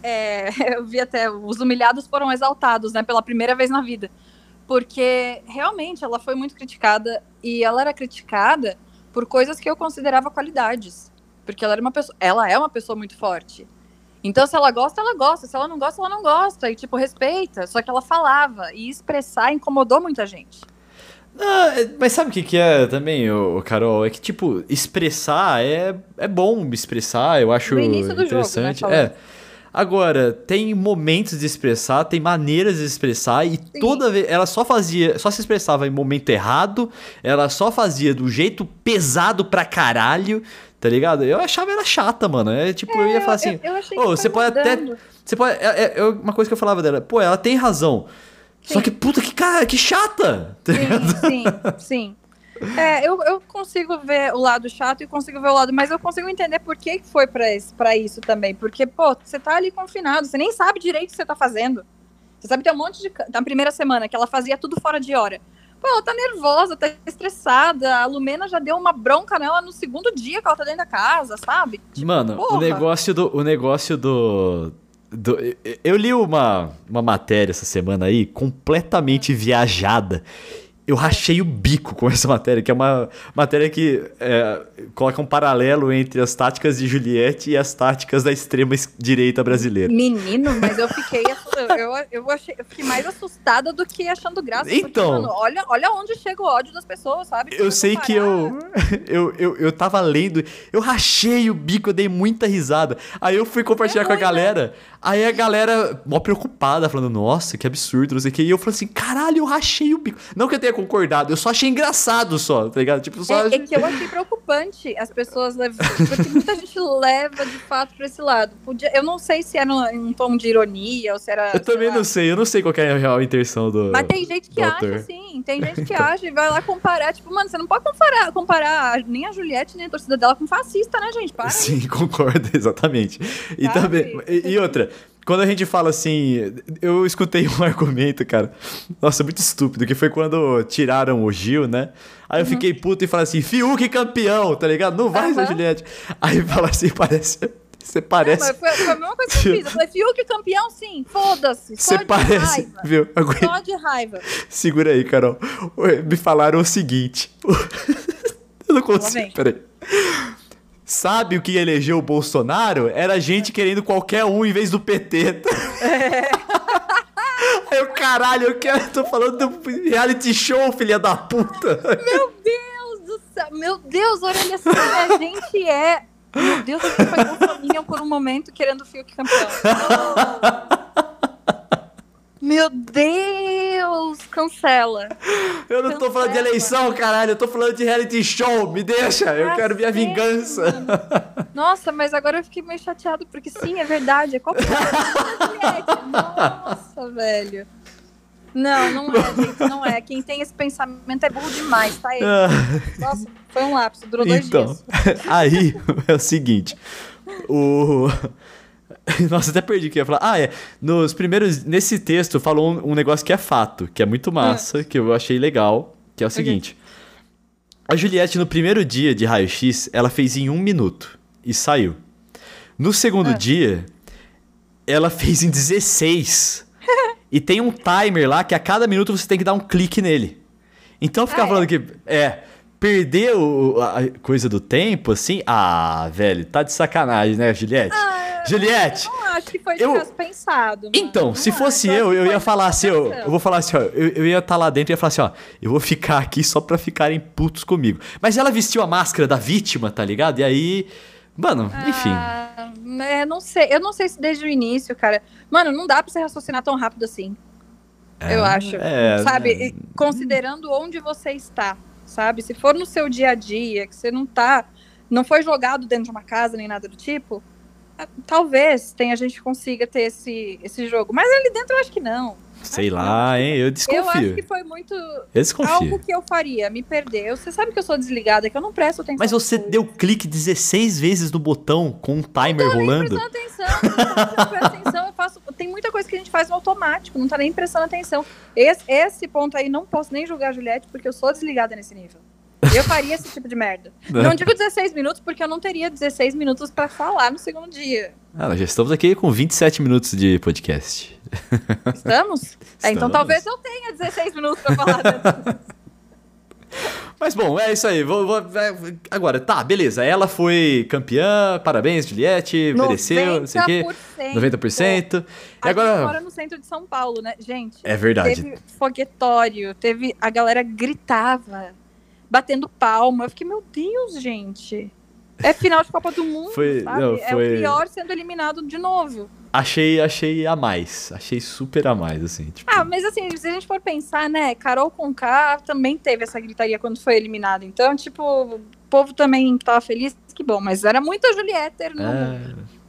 é, eu vi até. Os humilhados foram exaltados, né? Pela primeira vez na vida. Porque realmente ela foi muito criticada. E ela era criticada por coisas que eu considerava qualidades. Porque ela era uma pessoa. Ela é uma pessoa muito forte. Então, se ela gosta, ela gosta. Se ela não gosta, ela não gosta. E, tipo, respeita. Só que ela falava. E expressar incomodou muita gente. Ah, é- mas sabe o que, que é também, ô, ô, Carol? É que, tipo, expressar é, é bom expressar, eu acho início do jogo, né, interessante. é. Agora, tem momentos de expressar, tem maneiras de expressar, e toda vez. Ela só fazia. Só se expressava em momento errado, ela só fazia do jeito pesado pra caralho, tá ligado? Eu achava ela chata, mano. É tipo, eu ia falar assim. eu, eu achei "Ô, que você pode até. Você pode. É, é- é uma coisa que eu falava dela. Pô, ela tem razão. Só Sim. que, puta, que cara, que chata! tá? Sim, sim, sim. É, eu, eu consigo ver o lado chato e consigo ver o lado, mas eu consigo entender por que foi pra isso também. Porque, pô, você tá ali confinado, você nem sabe direito o que você tá fazendo. Você sabe que tem um monte de. Na primeira semana, que ela fazia tudo fora de hora. Pô, ela tá nervosa, tá estressada. A Lumena já deu uma bronca nela no segundo dia que ela tá dentro da casa, sabe? Tipo, Mano, o porra. negócio do. O negócio do. do- eu li uma, uma matéria essa semana aí, completamente viajada. Eu rachei o bico com essa matéria, que é uma matéria que é, coloca um paralelo entre as táticas de Juliette e as táticas da extrema direita brasileira. Menino, mas eu fiquei, eu, eu, achei, eu fiquei mais assustada do que achando graça. porque, Então. mano, olha, olha onde chega o ódio das pessoas, sabe? Eu sei que eu, eu, eu, eu tava lendo, eu rachei o bico, eu dei muita risada. Aí eu fui compartilhar É com a ruim, né? Aí a galera mó preocupada, falando, nossa, que absurdo, não sei o que. E eu falei assim, caralho, eu rachei o bico. Não que eu tenha concordado. Eu só achei engraçado só, tá ligado? Tipo, só. É, é que eu achei preocupante as pessoas levam. Porque muita gente leva de fato pra esse lado. Podia, eu não sei se era um, um tom de ironia ou se era. Eu também lá. não sei, eu não sei qual é a real intenção do. Mas tem gente que acha, autor. assim. Tem gente que acha e vai lá comparar. Tipo, mano, você não pode comparar, comparar nem a Juliette nem a torcida dela com fascista, né, gente? Para. Sim, concordo, exatamente. E Sabe? também. E, e outra, quando a gente fala assim. Eu escutei um argumento, cara. Nossa, muito estúpido, que foi quando tiraram o Gil, né? Aí eu fiquei puto e falei assim: Fiuk campeão, tá ligado? Não vai, Uhum. Juliette. Aí fala assim: parece. Você parece. mas foi, foi a mesma coisa que eu fiz. Eu falei, Fiuk campeão, sim, foda-se. Você parece. raiva. Viu? Aguenta- Só de raiva. Segura aí, Carol. Me falaram o seguinte. Eu não consigo. Peraí. Sabe o que elegeu o Bolsonaro? Era gente querendo qualquer um em vez do PT. Aí eu, caralho, eu quero. Tô falando do reality show, filha da puta. Meu Deus do céu. Meu Deus, orelha assim, a gente é. Meu Deus, a gente foi por um momento querendo o Fiuk campeão. Meu Deus, cancela. Eu não tô falando de eleição, caralho. Eu tô falando de reality show. Me deixa. Eu quero minha Cacete, vingança. Nossa, mas agora eu fiquei meio chateado, porque sim, é verdade. É Juliette. Nossa, velho. Não, não é, gente, não é. Quem tem esse pensamento é burro demais, tá? Ele. Nossa, foi um lapso, durou dois Então, dias. aí é o seguinte. O. Nossa, até perdi o que eu ia falar. Ah, é. Nos primeiros. Nesse texto falou um, um negócio que é fato, que é muito massa, que eu achei legal, que é o seguinte. A Juliette, no primeiro dia de raio-x, ela fez em um minuto e saiu. No segundo Ah. dia, ela fez em 16. e tem um timer lá que a cada minuto você tem que dar um clique nele. Então ficar Ah, é? falando que. É. Perder o- a coisa do tempo, assim. Ah, velho, tá de sacanagem, né, Juliette? Juliette! Não acho que foi Eu- pensado. Então, Não se acho. fosse acho eu, eu ia falar assim, eu, eu vou falar assim, ó, eu, eu ia estar lá dentro e ia falar assim, ó, eu vou ficar aqui só pra ficarem putos comigo. Mas ela vestiu a máscara da vítima, tá ligado? E aí, mano, enfim. Ah, é, não sei. Eu não sei se desde o início, cara. Mano, não dá pra você raciocinar tão rápido assim. eu acho. é, sabe? E Considerando onde você está, sabe? Se for no seu dia a dia, que você não tá. Não foi jogado dentro de uma casa nem nada do tipo. Ah, Talvez tenha gente que consiga ter esse, esse jogo. Mas ali dentro eu acho que não. Sei acho lá, hein? Eu Eu desconfio. acho que foi muito. Eu. Algo que eu faria, me perder. Você sabe que eu sou desligada, que eu não presto atenção. Mas você deu clique 16 vezes no botão com um timer rolando? prestando atenção, não presto atenção, eu faço. Tem muita coisa que a gente faz no automático, não tá nem prestando atenção. Esse, esse ponto aí não posso nem julgar a Juliette, porque eu sou desligada nesse nível. Eu faria esse tipo de merda. Não digo 16 minutos, porque eu não teria 16 minutos pra falar no segundo dia. Ah, nós já estamos aqui com 27 minutos de podcast. Estamos? É, então Estamos. talvez eu tenha 16 minutos pra falar. Mas bom, é isso aí. Vou, vou- é, agora, tá, beleza. Ela foi campeã, parabéns, Juliette, mereceu, não sei o quê. 90%. E A gente agora. mora no centro de São Paulo, né? Gente, É verdade. teve foguetório, teve. A galera gritava, batendo palma. Eu fiquei, meu Deus, gente. É final de Copa do Mundo, Foi- sabe? não, É foi- o pior sendo eliminado de novo. Achei, achei a mais. Achei super a mais, assim. Tipo, Ah, mas assim, se a gente for pensar, né? Carol Conká também teve essa gritaria quando foi eliminada. Então, tipo, o povo também tava feliz, que bom. Mas era muita Juliette no mundo. é, é,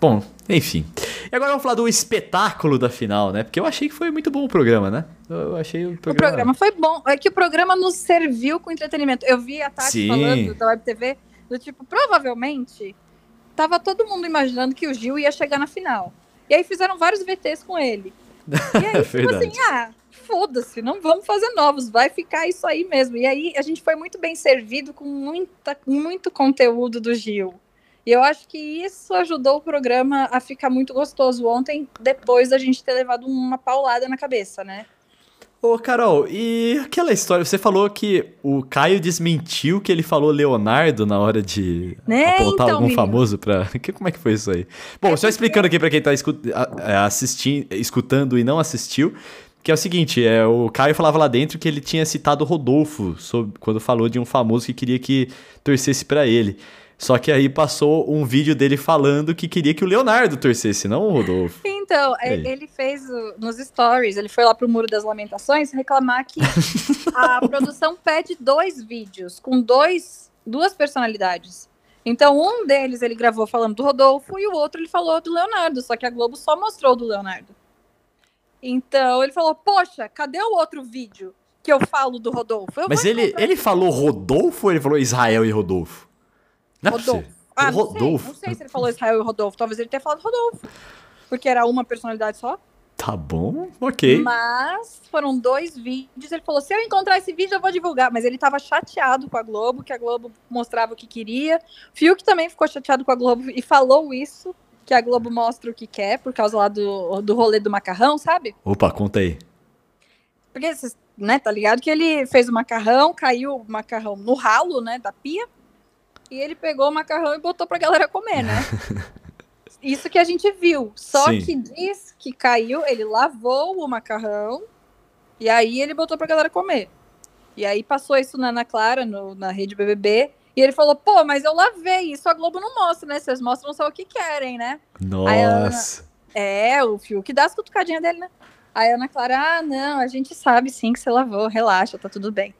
bom, enfim. E agora vamos falar do espetáculo da final, né? Porque eu achei que foi muito bom o programa, né? Eu achei o O programa. programa foi bom. É que o programa nos serviu com entretenimento. Eu vi a Tati Sim. falando da Web TV, do tipo, provavelmente tava todo mundo imaginando que o Gil ia chegar na final. E aí fizeram vários VTs com ele. E aí, tipo assim, ah, foda-se, não vamos fazer novos, vai ficar isso aí mesmo. E aí a gente foi muito bem servido com muita, muito conteúdo do Gil. E eu acho que isso ajudou o programa a ficar muito gostoso ontem, depois da gente ter levado uma paulada na cabeça, né? Ô, Carol, e aquela história? Você falou que o Caio desmentiu que ele falou Leonardo na hora de Né, apontar então, algum menino. famoso pra. Que, como é que foi isso aí? Bom, só explicando aqui pra quem tá é, assistindo, escutando e não assistiu. Que é o seguinte, é, o Caio falava lá dentro que ele tinha citado o Rodolfo sobre- quando falou de um famoso que queria que torcesse pra ele. Só que aí passou um vídeo dele falando que queria que o Leonardo torcesse, não o Rodolfo. Então, aí? ele fez o- nos stories, ele foi lá pro Muro das Lamentações reclamar que a produção pede dois vídeos com dois, duas personalidades. Então, um deles ele gravou falando do Rodolfo e o outro ele falou do Leonardo, só que a Globo só mostrou do Leonardo. Então, ele falou: Poxa, cadê o outro vídeo que eu falo do Rodolfo? Eu Mas ele, ele falou Rodolfo ou ele falou Israel e Rodolfo? Não é Rodolfo. Ah, não Rodolfo. sei, não sei se ele falou Israel e Rodolfo. Talvez ele tenha falado Rodolfo. Porque era uma personalidade só. Tá bom, ok. Mas foram dois vídeos. Ele falou: se eu encontrar esse vídeo, eu vou divulgar. Mas ele tava chateado com a Globo, que a Globo mostrava o que queria. Fiuk também ficou chateado com a Globo e falou isso. Que a Globo mostra o que quer, por causa lá do, do rolê do macarrão, sabe? Opa, conta aí. Porque, vocês, né, tá ligado que ele fez o macarrão, caiu o macarrão no ralo, né, da pia, e ele pegou o macarrão e botou pra galera comer, né? Isso que a gente viu. Só Sim. que diz que caiu, ele lavou o macarrão e aí ele botou pra galera comer. E aí passou isso na Ana Clara, no- na rede BBB, e ele falou, pô, mas eu lavei, isso a Globo não mostra, né? Vocês mostram só o que querem, né? Nossa. É, o Fiuk dá as cutucadinhas dele, né? Aí a Ana Clara, ah, não, a gente sabe sim que você lavou, relaxa, tá tudo bem.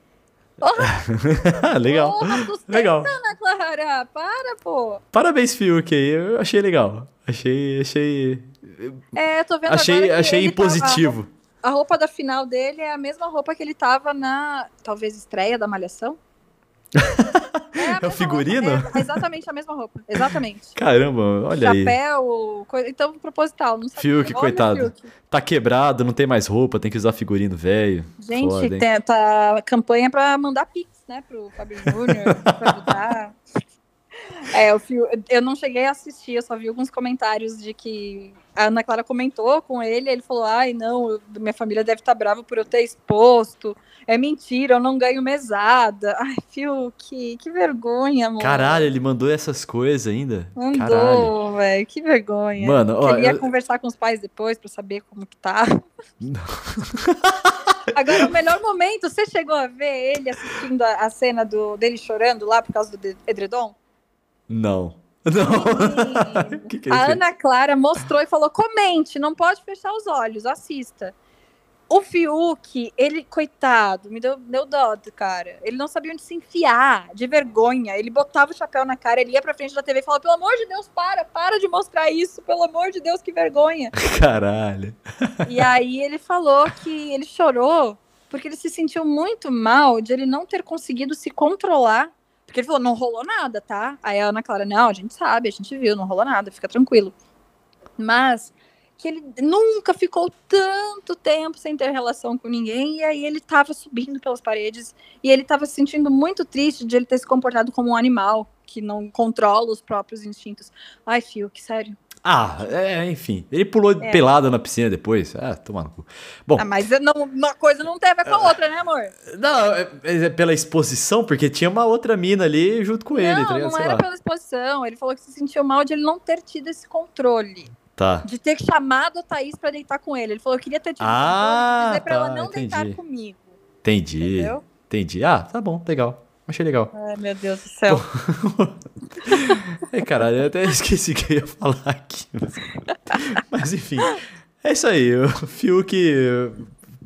legal. Porra, Legal. Ana Clara, para, pô. Parabéns, Fiuk aí. Eu achei legal. Achei, achei, É, tô vendo achei, achei ele tava- a roupa da final dele é a mesma roupa que ele tava na, talvez, estreia da Malhação. É, É o figurino? roupa, é exatamente a mesma roupa, exatamente. Caramba, olha aí. Chapéu, coisa, então proposital, não sabia. Fiuk, Olha, coitado. Fiuk. Tá quebrado, não tem mais roupa, tem que usar figurino velho. Gente, Foda, tem, tá campanha pra mandar pix, né, pro Fábio Júnior, pra ajudar. É, o Fiu, eu não cheguei a assistir, eu só vi alguns comentários de que a Ana Clara comentou com ele, ele falou, ai, não, minha família deve estar brava por eu ter exposto, é mentira, eu não ganho mesada. Ai, Fiuk, que vergonha, amor. Caralho, ele mandou essas coisas ainda. Mandou, velho, que vergonha. Mano, ó, Queria eu- conversar com os pais depois pra saber como que tá. Agora, o melhor momento, você chegou a ver ele assistindo a, a cena do, dele chorando lá por causa do edredom? Não. Não. Que que ele A? Ana Clara mostrou e falou: comente, não pode fechar os olhos, assista. O Fiuk, ele, coitado, me deu, deu dó do cara. Ele não sabia onde se enfiar, de vergonha. Ele botava o chapéu na cara, ele ia pra frente da TV e falava: pelo amor de Deus, para, para de mostrar isso, pelo amor de Deus, que vergonha. Caralho. E aí ele falou que ele chorou porque ele se sentiu muito mal de ele não ter conseguido se controlar. Porque ele falou, não rolou nada, tá? Aí a Ana Clara, não, a gente sabe, a gente viu, não rolou nada, fica tranquilo. Mas que ele nunca ficou tanto tempo sem ter relação com ninguém, e aí ele tava subindo pelas paredes, e ele tava se sentindo muito triste de ele ter se comportado como um animal, que não controla os próprios instintos. Ai, Fio, que sério. Ah, é, enfim. Ele pulou É. pelado na piscina depois. Ah, toma no cu. Bom, Ah, mas não, uma coisa não tem a ver com a outra, né, amor? não, é, é pela exposição, porque tinha uma outra mina ali junto com ele, não, tá ligado? não era lá. pela exposição. Ele falou que se sentiu mal de ele não ter tido esse controle. Tá. De ter chamado a Thaís pra deitar com ele. Ele falou, eu queria ter tido Ah, esse controle dizer pra ela tá, não deitar entendi. comigo. Entendi. Entendeu? Entendi. Ah, tá bom, legal. Achei legal. Ai, meu Deus do céu. É, caralho, eu até esqueci o que eu ia falar aqui. Mas, mas, enfim, é isso aí. O Fiuk,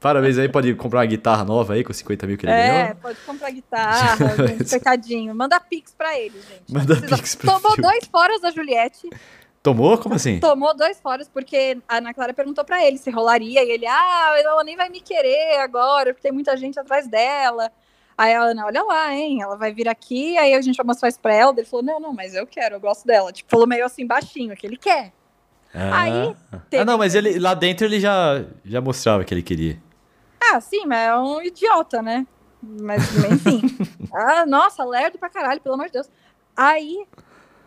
parabéns aí, pode comprar uma guitarra nova aí com 50 mil que ele É, ganhou. pode comprar guitarra, gente, coitadinho. Manda pix pra ele, gente. Manda precisa- pix pro Tomou Fiuk. dois foras da Juliette. Tomou? Como assim? Tomou dois foras porque a Ana Clara perguntou pra ele se rolaria. E ele, ah, ela nem vai me querer agora, porque tem muita gente atrás dela. Aí a Ana, olha lá, hein? Ela vai vir aqui, aí a gente vai mostrar isso pra ela. Ele falou, não, não, mas eu quero, eu gosto dela. Tipo, falou meio assim, baixinho, que ele quer. Ah. Aí, Ah, teve- não, mas ele lá dentro ele já, já mostrava que ele queria. Ah, sim, mas é um idiota, né? Mas, enfim. ah, nossa, lerdo pra caralho, pelo amor de Deus. Aí,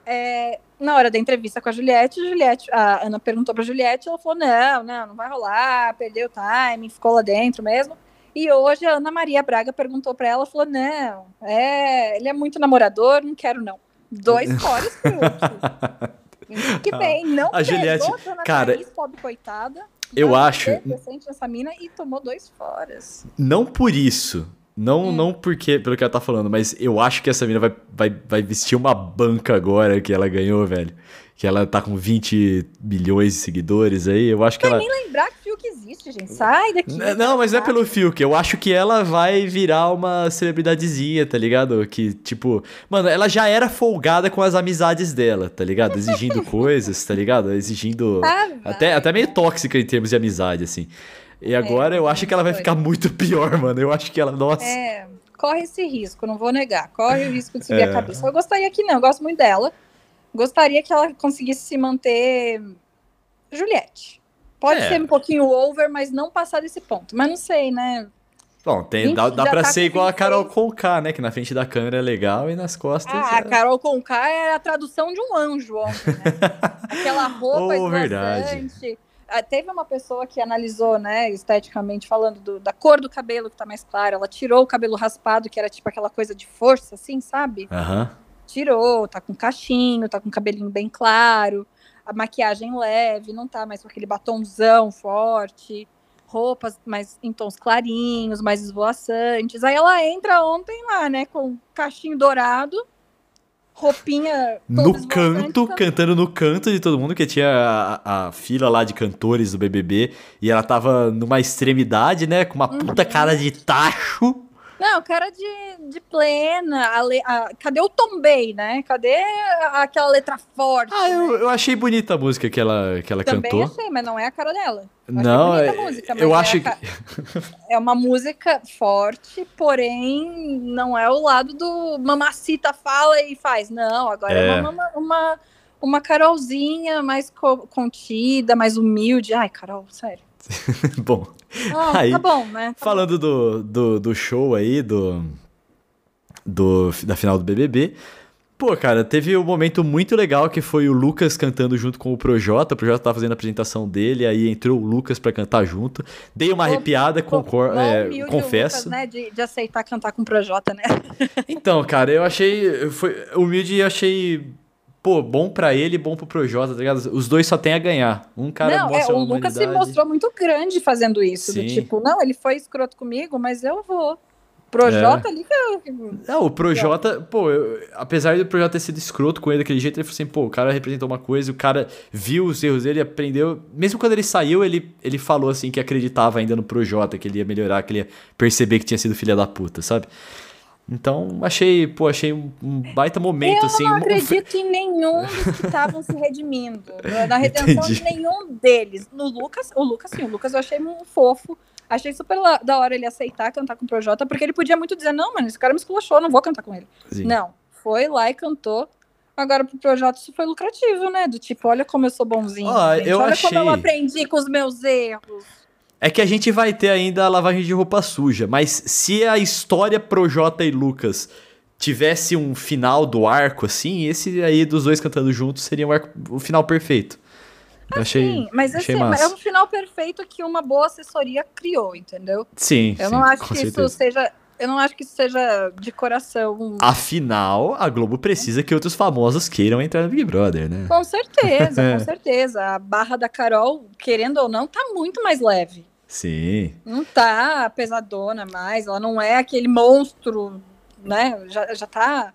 é, na hora da entrevista com a Juliette, a Juliette, a Ana perguntou pra Juliette, ela falou, não, não, não vai rolar, perdeu o timing, ficou lá dentro mesmo. E hoje a Ana Maria Braga perguntou pra ela, falou, não, é, ele é muito namorador, não quero não. Dois foras, Fiuk. Que bem, não A Juliette, a cara, Thaís, pobre coitada. eu acho- mina e tomou dois foras. Não por isso, Não, Hum. não porque, pelo que ela tá falando, mas eu acho que essa mina vai, vai, vai vestir uma banca agora que ela ganhou, velho. Que ela tá com 20 milhões de seguidores aí. Eu acho que ela. Nem lembrar que Fiuk existe, gente. Sai daqui. N- Não, mas não é pelo Fiuk. Eu acho que ela vai virar uma celebridadezinha, tá ligado? Que, tipo. Mano, ela já era folgada com as amizades dela, tá ligado? Exigindo coisas, tá ligado? Exigindo. Ah. Até, até meio tóxica em termos de amizade, assim. E agora eu acho que ela vai ficar muito pior, mano. Eu acho que ela. Nossa. É, corre esse risco, não vou negar. Corre o risco de subir É. a cabeça. Eu gostaria que não, eu gosto muito dela. Gostaria que ela conseguisse se manter Juliette. Pode É. ser um pouquinho over, mas não passar desse ponto. Mas não sei, né? Bom, tem, dá, dá pra tá ser igual a 26. Carol Conká, né? Que na frente da câmera é legal e nas costas. Ah, a é... Carol Conká é a tradução de um anjo ontem, né? Aquela roupa Oh, verdade. Ah, Teve uma pessoa que analisou, né, esteticamente, falando do- da cor do cabelo que tá mais clara. Ela tirou o cabelo raspado, que era tipo aquela coisa de força, assim, sabe? Aham. Tirou, tá com cachinho, tá com cabelinho bem claro, a maquiagem leve, não tá mais com aquele batomzão forte, roupas mais em tons clarinhos, mais esvoaçantes. Aí ela entra ontem lá, né, com cachinho dourado, roupinha No canto, can- cantando no canto de todo mundo, que tinha a, a fila lá de cantores do BBB, e ela tava numa extremidade, né, com uma puta Uhum. cara de tacho. Não, cara de, de plena. a le- a- cadê o Tombei, né? Cadê aquela letra forte? Ah, né? eu, eu achei bonita a música que ela, que ela Também cantou. achei, mas não é a cara dela. Eu Não, é- a música, mas eu é acho que. É uma música forte, porém não é o lado do mamacita fala e faz. Não, agora é, É. uma, uma, uma Carolzinha mais co- contida, mais humilde. Ai, Carol, sério. Bom, Ah, Aí, tá bom, né? Tá falando do, do, do show aí, do, do. da final do BBB. Pô, cara, teve um momento muito legal que foi o Lucas cantando junto com o Projota. O Projota tava fazendo a apresentação dele, aí entrou o Lucas pra cantar junto. Dei uma arrepiada, concor é, confesso. Lucas, né, de, de aceitar cantar com o Projota, né? Então, cara, eu achei. Foi humilde e achei. Pô, bom pra ele e bom pro Projota, tá ligado? Os dois só tem a ganhar. Um cara não, é, mostra o a Lucas se mostrou muito grande fazendo isso. Sim. Do tipo, não, ele foi escroto comigo, mas eu vou. Projota É. ali que eu. Não, o Projota, pô, eu- apesar do Projota ter sido escroto com ele daquele jeito, ele falou assim, pô, o cara representou uma coisa, o cara viu os erros dele, aprendeu. Mesmo quando ele saiu, ele, ele falou assim que acreditava ainda no Projota, que ele ia melhorar, que ele ia perceber que tinha sido filha da puta, sabe? Então, achei, pô, achei um, baita momento, Eu assim. não um- acredito em nenhum dos que estavam se redimindo. Na redenção Entendi. de nenhum deles. No Lucas, o Lucas, sim, o Lucas eu achei um fofo. Achei super da hora ele aceitar cantar com o Projota, porque ele podia muito dizer, não, mano, esse cara me esculachou, não vou cantar com ele. Sim. Não, foi lá e cantou. Agora pro Projota isso foi lucrativo, né? Do tipo, olha como eu sou bonzinho. Gente. eu olha como eu achei- aprendi com os meus erros. É que a gente vai ter ainda a lavagem de roupa suja, mas se a história Projota e Lucas tivesse um final do arco, assim, esse aí dos dois cantando juntos seria o, arco- o final perfeito. Eu achei, Sim, mas achei esse é massa. um final perfeito que uma boa assessoria criou, entendeu? Sim, Eu sim, não acho que certeza. isso seja. Eu não acho que isso seja de coração. Afinal, a Globo precisa que outros famosos queiram entrar no Big Brother, né? Com certeza, É. com certeza. A barra da Carol, querendo ou não, tá muito mais leve. Sim. Não tá pesadona mais. Ela não é aquele monstro, né? Já, já tá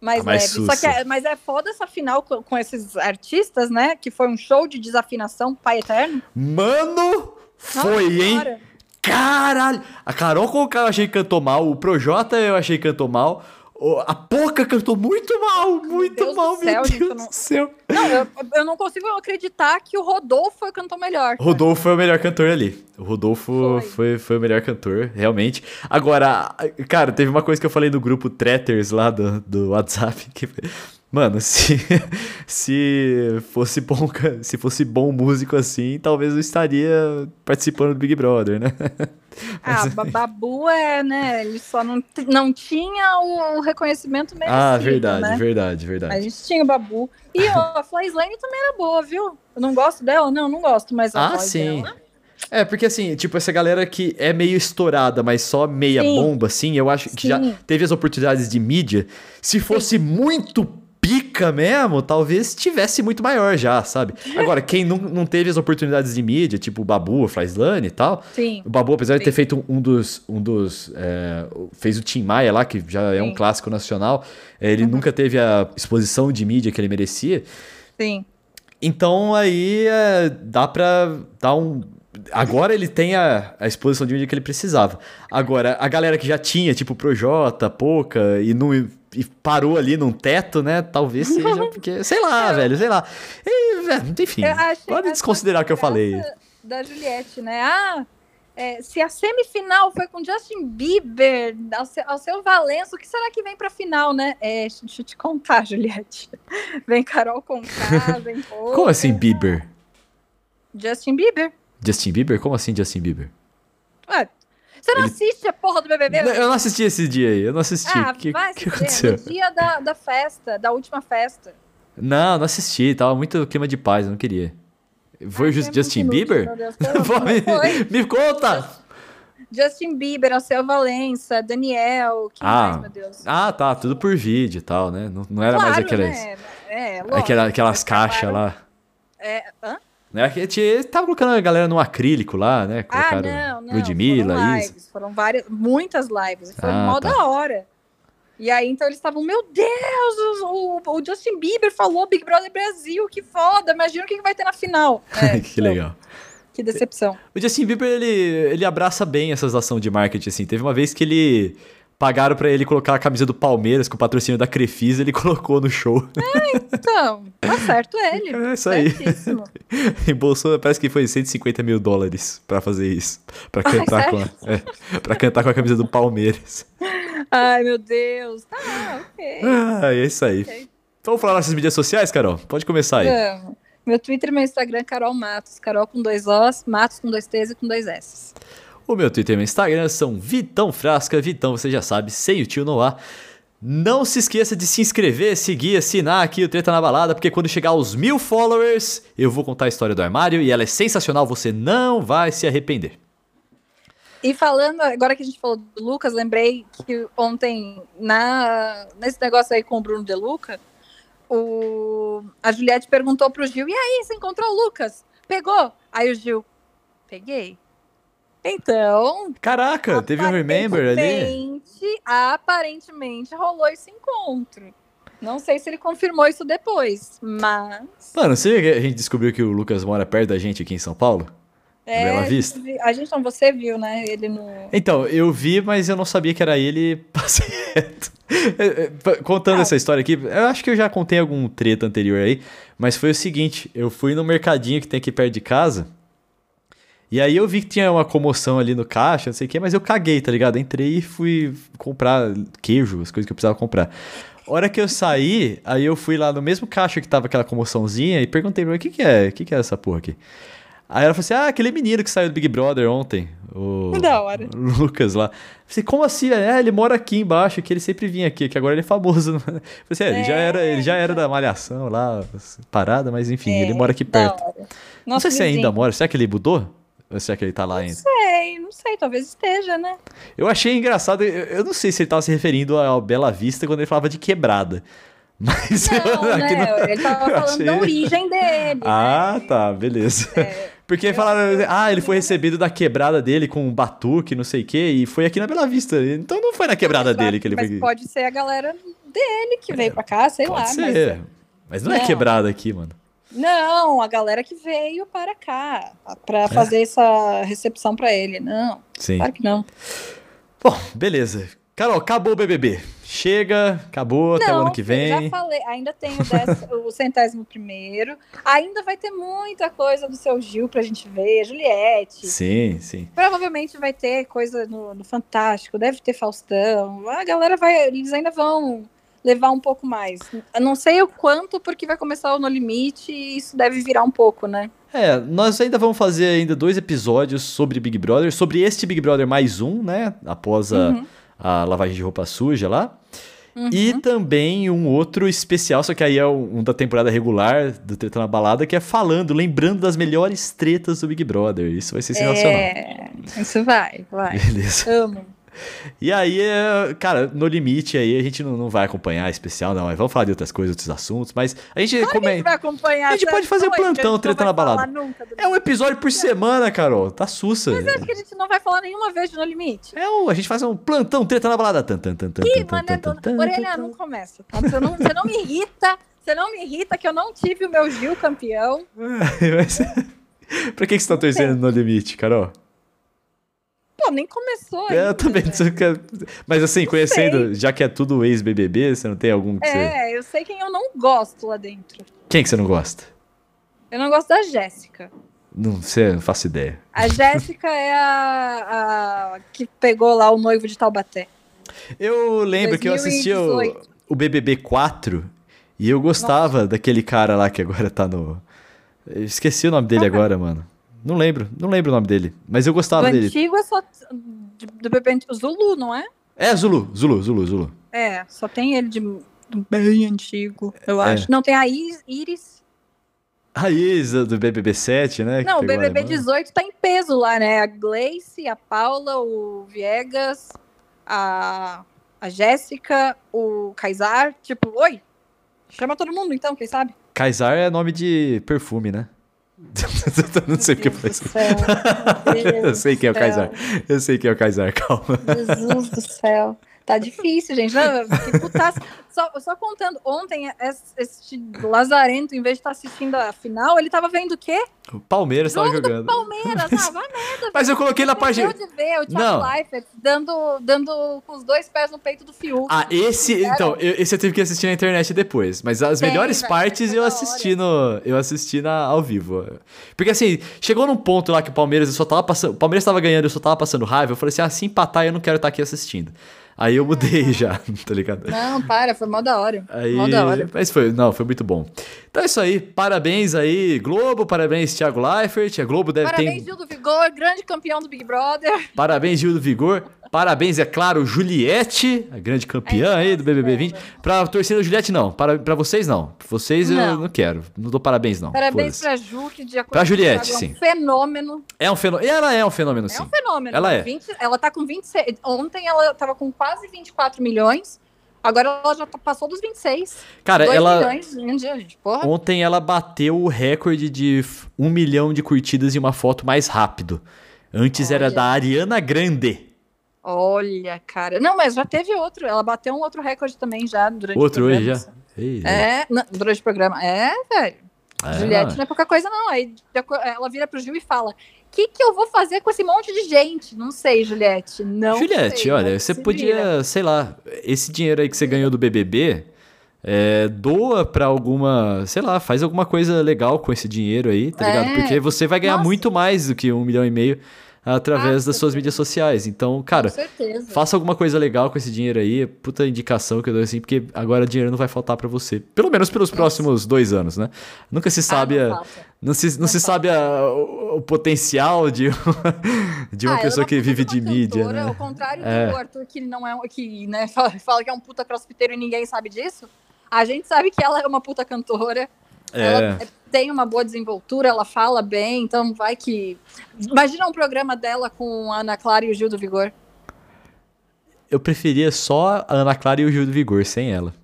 mais Tá mais leve. Só que é, mas é foda essa final com, com esses artistas, né? Que foi um show de desafinação, Pai Eterno. Mano, foi, Nossa hein? Senhora. Caralho! A Carol Conká eu achei que cantou mal, o Projota eu achei que cantou mal, o- a Poca cantou muito mal, muito do mal, meu Deus eu não- do céu. Não, eu, eu não consigo acreditar que o Rodolfo cantou melhor. Rodolfo foi o melhor cantor ali. O Rodolfo Foi. foi, foi, o melhor cantor, realmente. Agora, cara, teve uma coisa que eu falei no grupo Tretters lá do, do WhatsApp. Que, mano, se, se, fosse bom, se fosse bom músico assim, talvez eu estaria participando do Big Brother, né? Ah, Ba- Babu é, né? Ele só não, não tinha o reconhecimento merecido. ah, verdade, né? verdade, A verdade. gente tinha o Babu. E ó, a Fly Slane também era boa, viu? Eu não gosto dela? Não, não gosto, mas a Ah, sim. dela. É, porque assim, tipo, essa galera que é meio estourada, mas só meia Sim. bomba, assim, eu acho que já Sim. teve as oportunidades de mídia. Se fosse muito pica mesmo, talvez tivesse muito maior já, sabe? Agora, quem não, não teve as oportunidades de mídia, tipo o Babu, o Flyslane e tal. Sim. O Babu, apesar de Sim. ter feito um dos. Um dos é, fez o Tim Maia lá, que já é um Sim. Uhum. clássico nacional. é, ele nunca teve a exposição de mídia que ele merecia. Sim. Então aí é, dá pra dar um. Agora ele tem a, a exposição de mídia que ele precisava. Agora, a galera que já tinha, tipo Projota, Pouca, e, não, e parou ali num teto, né? Talvez seja porque. Sei lá, velho, sei lá. E, é, enfim, pode desconsiderar o que eu falei. Da Juliette, né? Ah, é, se a semifinal foi com Justin Bieber, ao seu, ao seu Valença, o que será que vem pra final, né? É, deixa eu te contar, Juliette. Vem Carol Conká, vem. Como assim, Bieber? Justin Bieber. Justin Bieber? Como assim, Justin Bieber? Ué, você não Ele- assiste a porra do BBB? Não, Eu não assisti esse dia aí, eu não assisti. Ah, O que, vai que aconteceu? No dia da, da festa, da última festa. Não, não assisti, tava muito clima de paz, eu não queria. Foi o Ai, Just- é Justin Bieber? Deus, Pô, me, me conta! Justin Bieber, Alceu Valença, Daniel, Ah. mais, meu Deus? Ah, tá, tudo por vídeo e tal, né? Não, não era mais Claro, aquelas, né? É, lógico, aquelas eles caixas lá. É, hã? Né? Que tinha- tava colocando a galera no acrílico lá, né? Ah, Colocaram não, não. Ludmilla, foram isso. lives, foram várias, muitas lives. Foi Ah, mó tá. da hora. E aí, então, eles estavam, meu Deus, o, o Justin Bieber falou Big Brother Brasil, que foda, imagina o que que vai ter na final. É, que então, legal. Que decepção. O Justin Bieber, ele, ele abraça bem essas ações de marketing, assim. Teve uma vez que ele... Pagaram pra ele colocar a camisa do Palmeiras com o patrocínio da Crefisa, ele colocou no show. Então, tá certo ele. É isso aí. Embolsou, parece que foi 150 mil dólares pra fazer isso. Pra Ai, cantar, com a, é, pra cantar com a camisa do Palmeiras. Ai, meu Deus. Tá, ok. Ah, é isso aí. Ok. Vamos falar nossas mídias sociais, Carol? Pode começar aí. Vamos. Meu Twitter e meu Instagram é Carol Matos. Carol com dois Os, Matos com dois T's e com dois S. O meu Twitter e meu Instagram são Vitão Frasca. Vitão, você já sabe, sem o tio no ar. Não se esqueça de se inscrever, seguir, assinar aqui o Treta na Balada, porque quando chegar aos mil followers, eu vou contar a história do armário e ela é sensacional, você não vai se arrepender. E falando, agora que a gente falou do Lucas, lembrei que ontem, na, nesse negócio aí com o Bruno De Luca, o, a Juliette perguntou pro Gil: e aí, você encontrou o Lucas? Pegou? Aí o Gil, peguei. Então, Caraca, teve um Remember ali? aparentemente, aparentemente rolou esse encontro. Não sei se ele confirmou isso depois, mas. Mano, você viu que a gente descobriu que o Lucas mora perto da gente aqui em São Paulo? É, Bela Vista? vi- A gente não, você viu, né? Ele no. Então, eu vi, mas eu não sabia que era ele passei reto. É, é, Contando Ah. essa história aqui, eu acho que eu já contei algum treta anterior aí, mas foi o seguinte, eu fui no mercadinho que tem aqui perto de casa, e aí eu vi que tinha uma comoção ali no caixa, não sei o que, mas eu caguei, tá ligado? Entrei e fui comprar queijo, as coisas que eu precisava comprar. Hora que eu saí, aí eu fui lá no mesmo caixa que tava aquela comoçãozinha e perguntei pra ela, o que que é? O que que é essa porra aqui? Aí ela falou assim, ah, aquele menino que saiu do Big Brother ontem, o Da hora. Lucas lá. Eu falei, como assim? É, ele mora aqui embaixo, que ele sempre vinha aqui, que agora ele é famoso. Eu falei assim, é, ele, já era, ele já era da Malhação lá, parada, mas enfim, ele mora aqui É, perto. Não sei se ainda mora, será que ele mudou? Ou será que ele tá lá ainda? sei, não sei, talvez esteja, né? Eu achei engraçado, eu, eu não sei se ele tava se referindo ao Bela Vista quando ele falava de quebrada. Mas Não, aqui né? não- Ele tava eu falando achei- da origem dele. Ah, né? tá, beleza. É, Porque falaram, ah, ele foi recebido da quebrada dele com um batuque, não sei o quê, e foi aqui na Bela Vista. Então não foi na quebrada mas dele que ele mas foi. pode ser a galera dele que veio pra cá, sei Pode lá. ser. Mas, não, é Não. quebrada aqui, mano. Não, a galera que veio para cá É. pra fazer essa recepção pra ele. Não, Sim. claro que não. Bom, beleza. Carol, acabou o BBB. Chega, acabou, até o não, ano que eu vem. já falei, ainda tem o, o centésimo primeiro. Ainda vai ter muita coisa do seu Gil pra gente ver, Juliette. Sim, sim. Provavelmente vai ter coisa no, no Fantástico, deve ter Faustão. A galera vai, eles ainda vão levar um pouco mais. Eu não sei o quanto, porque vai começar o No Limite e isso deve virar um pouco, né? É, nós ainda vamos fazer ainda dois episódios sobre Big Brother, sobre este Big Brother mais um, né? Após a, Uhum. a lavagem de roupa suja lá. Uhum. E também um outro especial, só que aí é um, da temporada regular do Treta na Balada, que é falando, lembrando das melhores tretas do Big Brother. Isso vai ser sensacional. É, isso vai, vai. Beleza. Amo. E aí, é, cara, no limite aí, a gente não, não vai acompanhar especial, não. Vamos falar de outras coisas, outros assuntos, mas a gente Claro a gente vai acompanhar. A gente pode fazer coisa, plantão Treta na Balada. É um episódio por semana, Carol. Tá sussa. Mas acho que a gente não vai falar nenhuma vez de No Limite. É a gente faz um plantão treta na balada. Tan, tan, tan, tan, Ih, mano, é Orelha, não começa. tá? Você não, você não me irrita. Você não me irrita que eu não tive o meu Gil campeão. Mas- pra que, que você tá torcendo no limite, Carol? Pô, nem começou É, ainda, eu também. que- Mas assim, conhecendo, já que é tudo ex-BBB, você não tem algum que você. É, eu sei quem eu não gosto lá dentro. Quem que você não gosta? Eu não gosto da Jéssica. Não sei, não faço ideia. A Jéssica é a, a que pegou lá o noivo de Taubaté. Eu lembro que eu assisti o, 2018. o BBB 4 e eu gostava daquele cara lá que agora tá no. Eu esqueci o nome dele é? agora, mano. Não lembro, não lembro o nome dele. Mas eu Do gostava dele. antigo é só do bebê. Zulu, não é? É, Zulu, Zulu, Zulu, Zulu. É, só tem ele de do bem antigo, eu É. acho. Não, tem a Is- Iris. Raiz do BBB 7, né? Não, o pegou a BBB alemã. 18 tá em peso lá, né? A Gleice, a Paula, o Viegas, a, a Jéssica, o Kaysar. Tipo, oi, chama todo mundo então, quem sabe? Kaysar é nome de perfume, né? Não sei porque foi Deus isso. Eu sei quem é o. Kaysar. Eu sei quem é o Kaysar, calma. Jesus do céu. Tá difícil, gente. Não, que putaço. Só, só contando, ontem, esse, esse Lazarento, em vez de estar assistindo a final, ele tava vendo o quê? O Palmeiras tava Jogo do jogando. Palmeiras. Ah, vai merda. Mas eu coloquei na página. De ver o Não. Thiago Leifert dando, dando com os dois pés no peito do Fiuk. Ah, esse. Então, eu- esse eu tive que assistir na internet depois. Mas as Tem, melhores velho, partes eu da assisti no. Eu assisti na, ao vivo. Porque assim, chegou num ponto lá que o Palmeiras eu só tava passando. O Palmeiras tava ganhando, eu só tava passando raiva. Eu falei assim: ah, se empatar, eu não quero estar aqui assistindo. Aí eu mudei já, tá ligado? Não, para, foi mó da hora. Aí, Mó da hora. mas foi, não, foi muito bom. Então é isso aí, parabéns aí, Globo, parabéns Thiago Leifert, a Globo deve Parabéns, ter, Gil do Vigor, grande campeão do Big Brother. parabéns Gil do Vigor, parabéns, é claro, Juliette, a grande campeã Ai, aí do BBB nossa, 20, pra torcida Juliette não, para, pra vocês não, pra vocês eu Não. não quero, não dou parabéns não, Parabéns pra Ju, que de acordo Pra com Juliette, Thiago, é sim. um fenômeno. É um fenômeno, ela é um fenômeno É sim, um fenômeno. Ela é. 20 ela tá com 26. Ontem ela tava com quase 24 milhões. Agora ela já tá- passou dos 26. cara, 2 ela... milhões um dia, gente. Ontem ela bateu o recorde de um milhão de curtidas em uma foto mais rápido. Antes era Olha. da Ariana Grande. Olha, cara. Não, mas já teve outro. Ela bateu um outro recorde também já durante Outro o hoje programa. já? Ei, É, não, durante o programa. É, velho. é, Juliette não é pouca coisa, não. Aí aco- ela vira pro Gil e fala: O que, que eu vou fazer com esse monte de gente? Não sei, Juliette. Não. Juliette, sei, olha, você se podia, vira. sei lá, esse dinheiro aí que você ganhou do BBB, é, doa pra alguma, sei lá, faz alguma coisa legal com esse dinheiro aí, tá ligado? É. Porque você vai ganhar Nossa. muito mais do que um milhão e meio através Ah, das suas mídias sociais. Então, cara, faça alguma coisa legal com esse dinheiro aí, puta indicação que eu dou assim, porque agora dinheiro não vai faltar pra você. Pelo menos pelos próximos dois anos, né? Nunca se sabe, ah, a- não falta. não se, não Não se falta. sabe a- o, o potencial de, de uma Ah, pessoa é que vive de mídia, cantora, né? Ao contrário É. do Arthur, que não é que né, fala, fala que é um puta crossfiteiro e ninguém sabe disso. A gente sabe que ela é uma puta cantora. É. Ela tem uma boa desenvoltura, ela fala bem, então vai que. Imagina um programa dela com a Ana Clara e o Gil do Vigor. Eu preferia só a Ana Clara e o Gil do Vigor, sem ela.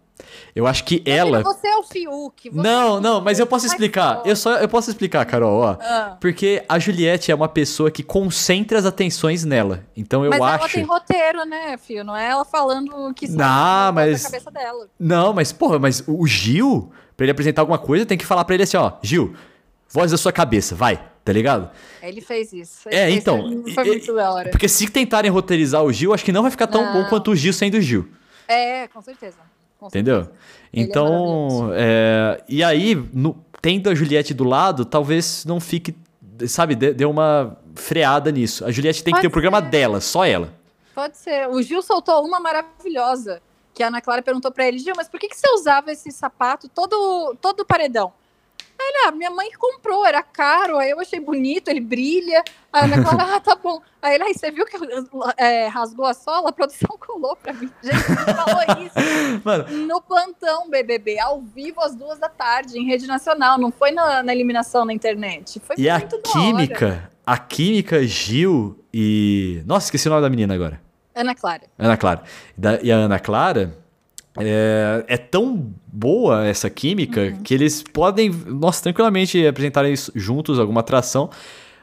Eu acho que ela. Você é o Fiuk. você é Não, não, mas eu posso explicar. Eu só eu posso explicar, Carol, ó. Ah. Porque a Juliette é uma pessoa que concentra as atenções nela. Então eu mas ela acho. tem roteiro, né, filho? Não é ela falando que Não, mas- cabeça dela. Não, mas porra, mas o Gil, pra ele apresentar alguma coisa, tem que falar pra ele assim, ó, Gil, voz da sua cabeça, vai, tá ligado? Ele fez isso. Ele É, fez, então, foi muito da hora. Porque se tentarem roteirizar o Gil, acho que não vai ficar tão Não. bom quanto o Gil sendo o Gil. É, com certeza. Com Entendeu? certeza. É Então, é, e aí, no- tendo a Juliette do lado, talvez não fique, sabe, dê uma freada nisso. A Juliette tem que Pode ter o programa dela, só ela. Pode ser. O Gil soltou uma maravilhosa. Que a Ana Clara perguntou pra ele, Gil, mas por que, que você usava esse sapato todo, todo paredão? Aí ah, minha mãe comprou, era caro, aí eu achei bonito, ele brilha. Aí a Ana Clara, ah, tá bom. Aí ele, aí você viu que é, rasgou a sola? A produção colou pra mim. Gente, ele falou isso Mano, no plantão BBB, ao vivo às duas da tarde, em rede nacional. Não foi na, na eliminação na internet. Foi e a muito hora. química, a química Gil e... Nossa, esqueci o nome da menina agora. Ana Clara. Ana Clara. E a Ana Clara é, é tão boa essa química Uhum. que eles podem, nossa, tranquilamente apresentarem isso juntos, alguma atração.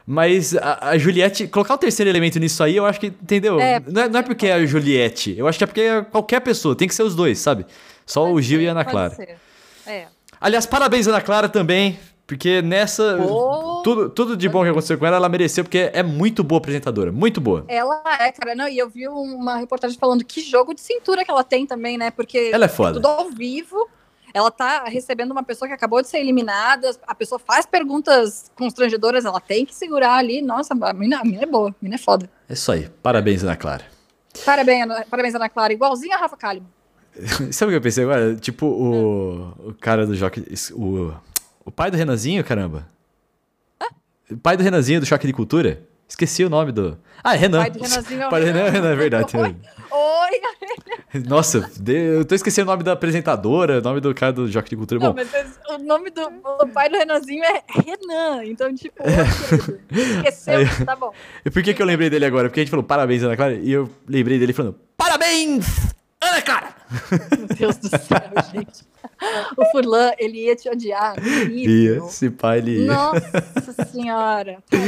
Mas a, a Juliette, colocar o terceiro elemento nisso aí, eu acho que, entendeu? É, não, é, não é porque é a Juliette, eu acho que é porque é qualquer pessoa, tem que ser os dois, sabe? Só o Pode Gil ser, e a Ana Clara. É. Aliás, parabéns, Ana Clara, também, porque nessa. Tudo, tudo de bom que aconteceu com ela, ela mereceu, porque é muito boa apresentadora, muito boa. Ela é, cara, não, e eu vi uma reportagem falando que jogo de cintura que ela tem também, né? Porque Ela é foda. tudo ao vivo. Ela tá recebendo uma pessoa que acabou de ser eliminada, a pessoa faz perguntas constrangedoras, ela tem que segurar ali. Nossa, a mina, a mina é boa, a mina é foda. É isso aí. Parabéns, Ana Clara. Parabéns, Ana- parabéns, Ana Clara. Igualzinha a Rafa Kalimann. Sabe o que eu pensei agora? Tipo, o, o cara do Joque. O, o pai do Renanzinho, caramba. O pai do Renanzinho do Choque de Cultura? Esqueci o nome do. Ah, é Renan. Pai do Renanzinho é o Pai do Renan, Renan. Renan, é verdade. Oi, oi. Nossa, eu tô esquecendo o nome da apresentadora, o nome do cara do Joque de Cultura. Não, Bom, mas o nome do o pai do Renanzinho é Renan. Então, tipo, querido, esqueceu, tá bom. e por que, que eu lembrei dele agora? Porque a gente falou parabéns, Ana Clara, e eu lembrei dele falando parabéns, Ana Clara! Meu Deus do céu, gente. O Furlan, ele ia te odiar. Ia, esse pai, ele ia. Nossa senhora. Tá.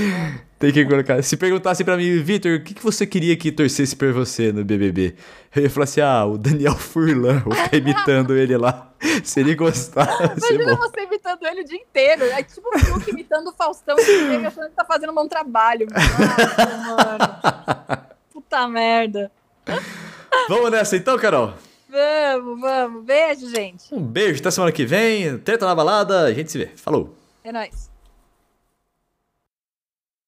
Tem que colocar. Se perguntasse pra mim, Vitor, o que, que você queria que torcesse por você no BBB? Eu ia falar assim: ah, o Daniel Furlan, vou ficar imitando ele lá. Se ele gostar, Imagina você imitando ele o dia inteiro. É tipo o Fiuk imitando o Faustão ele achando que tá fazendo um bom trabalho. Nossa, mano. Puta merda. Vamos nessa então, Carol? Vamos, vamos. Beijo, gente. Um beijo, até semana que vem. Treta na balada, a gente se vê. Falou. É nóis.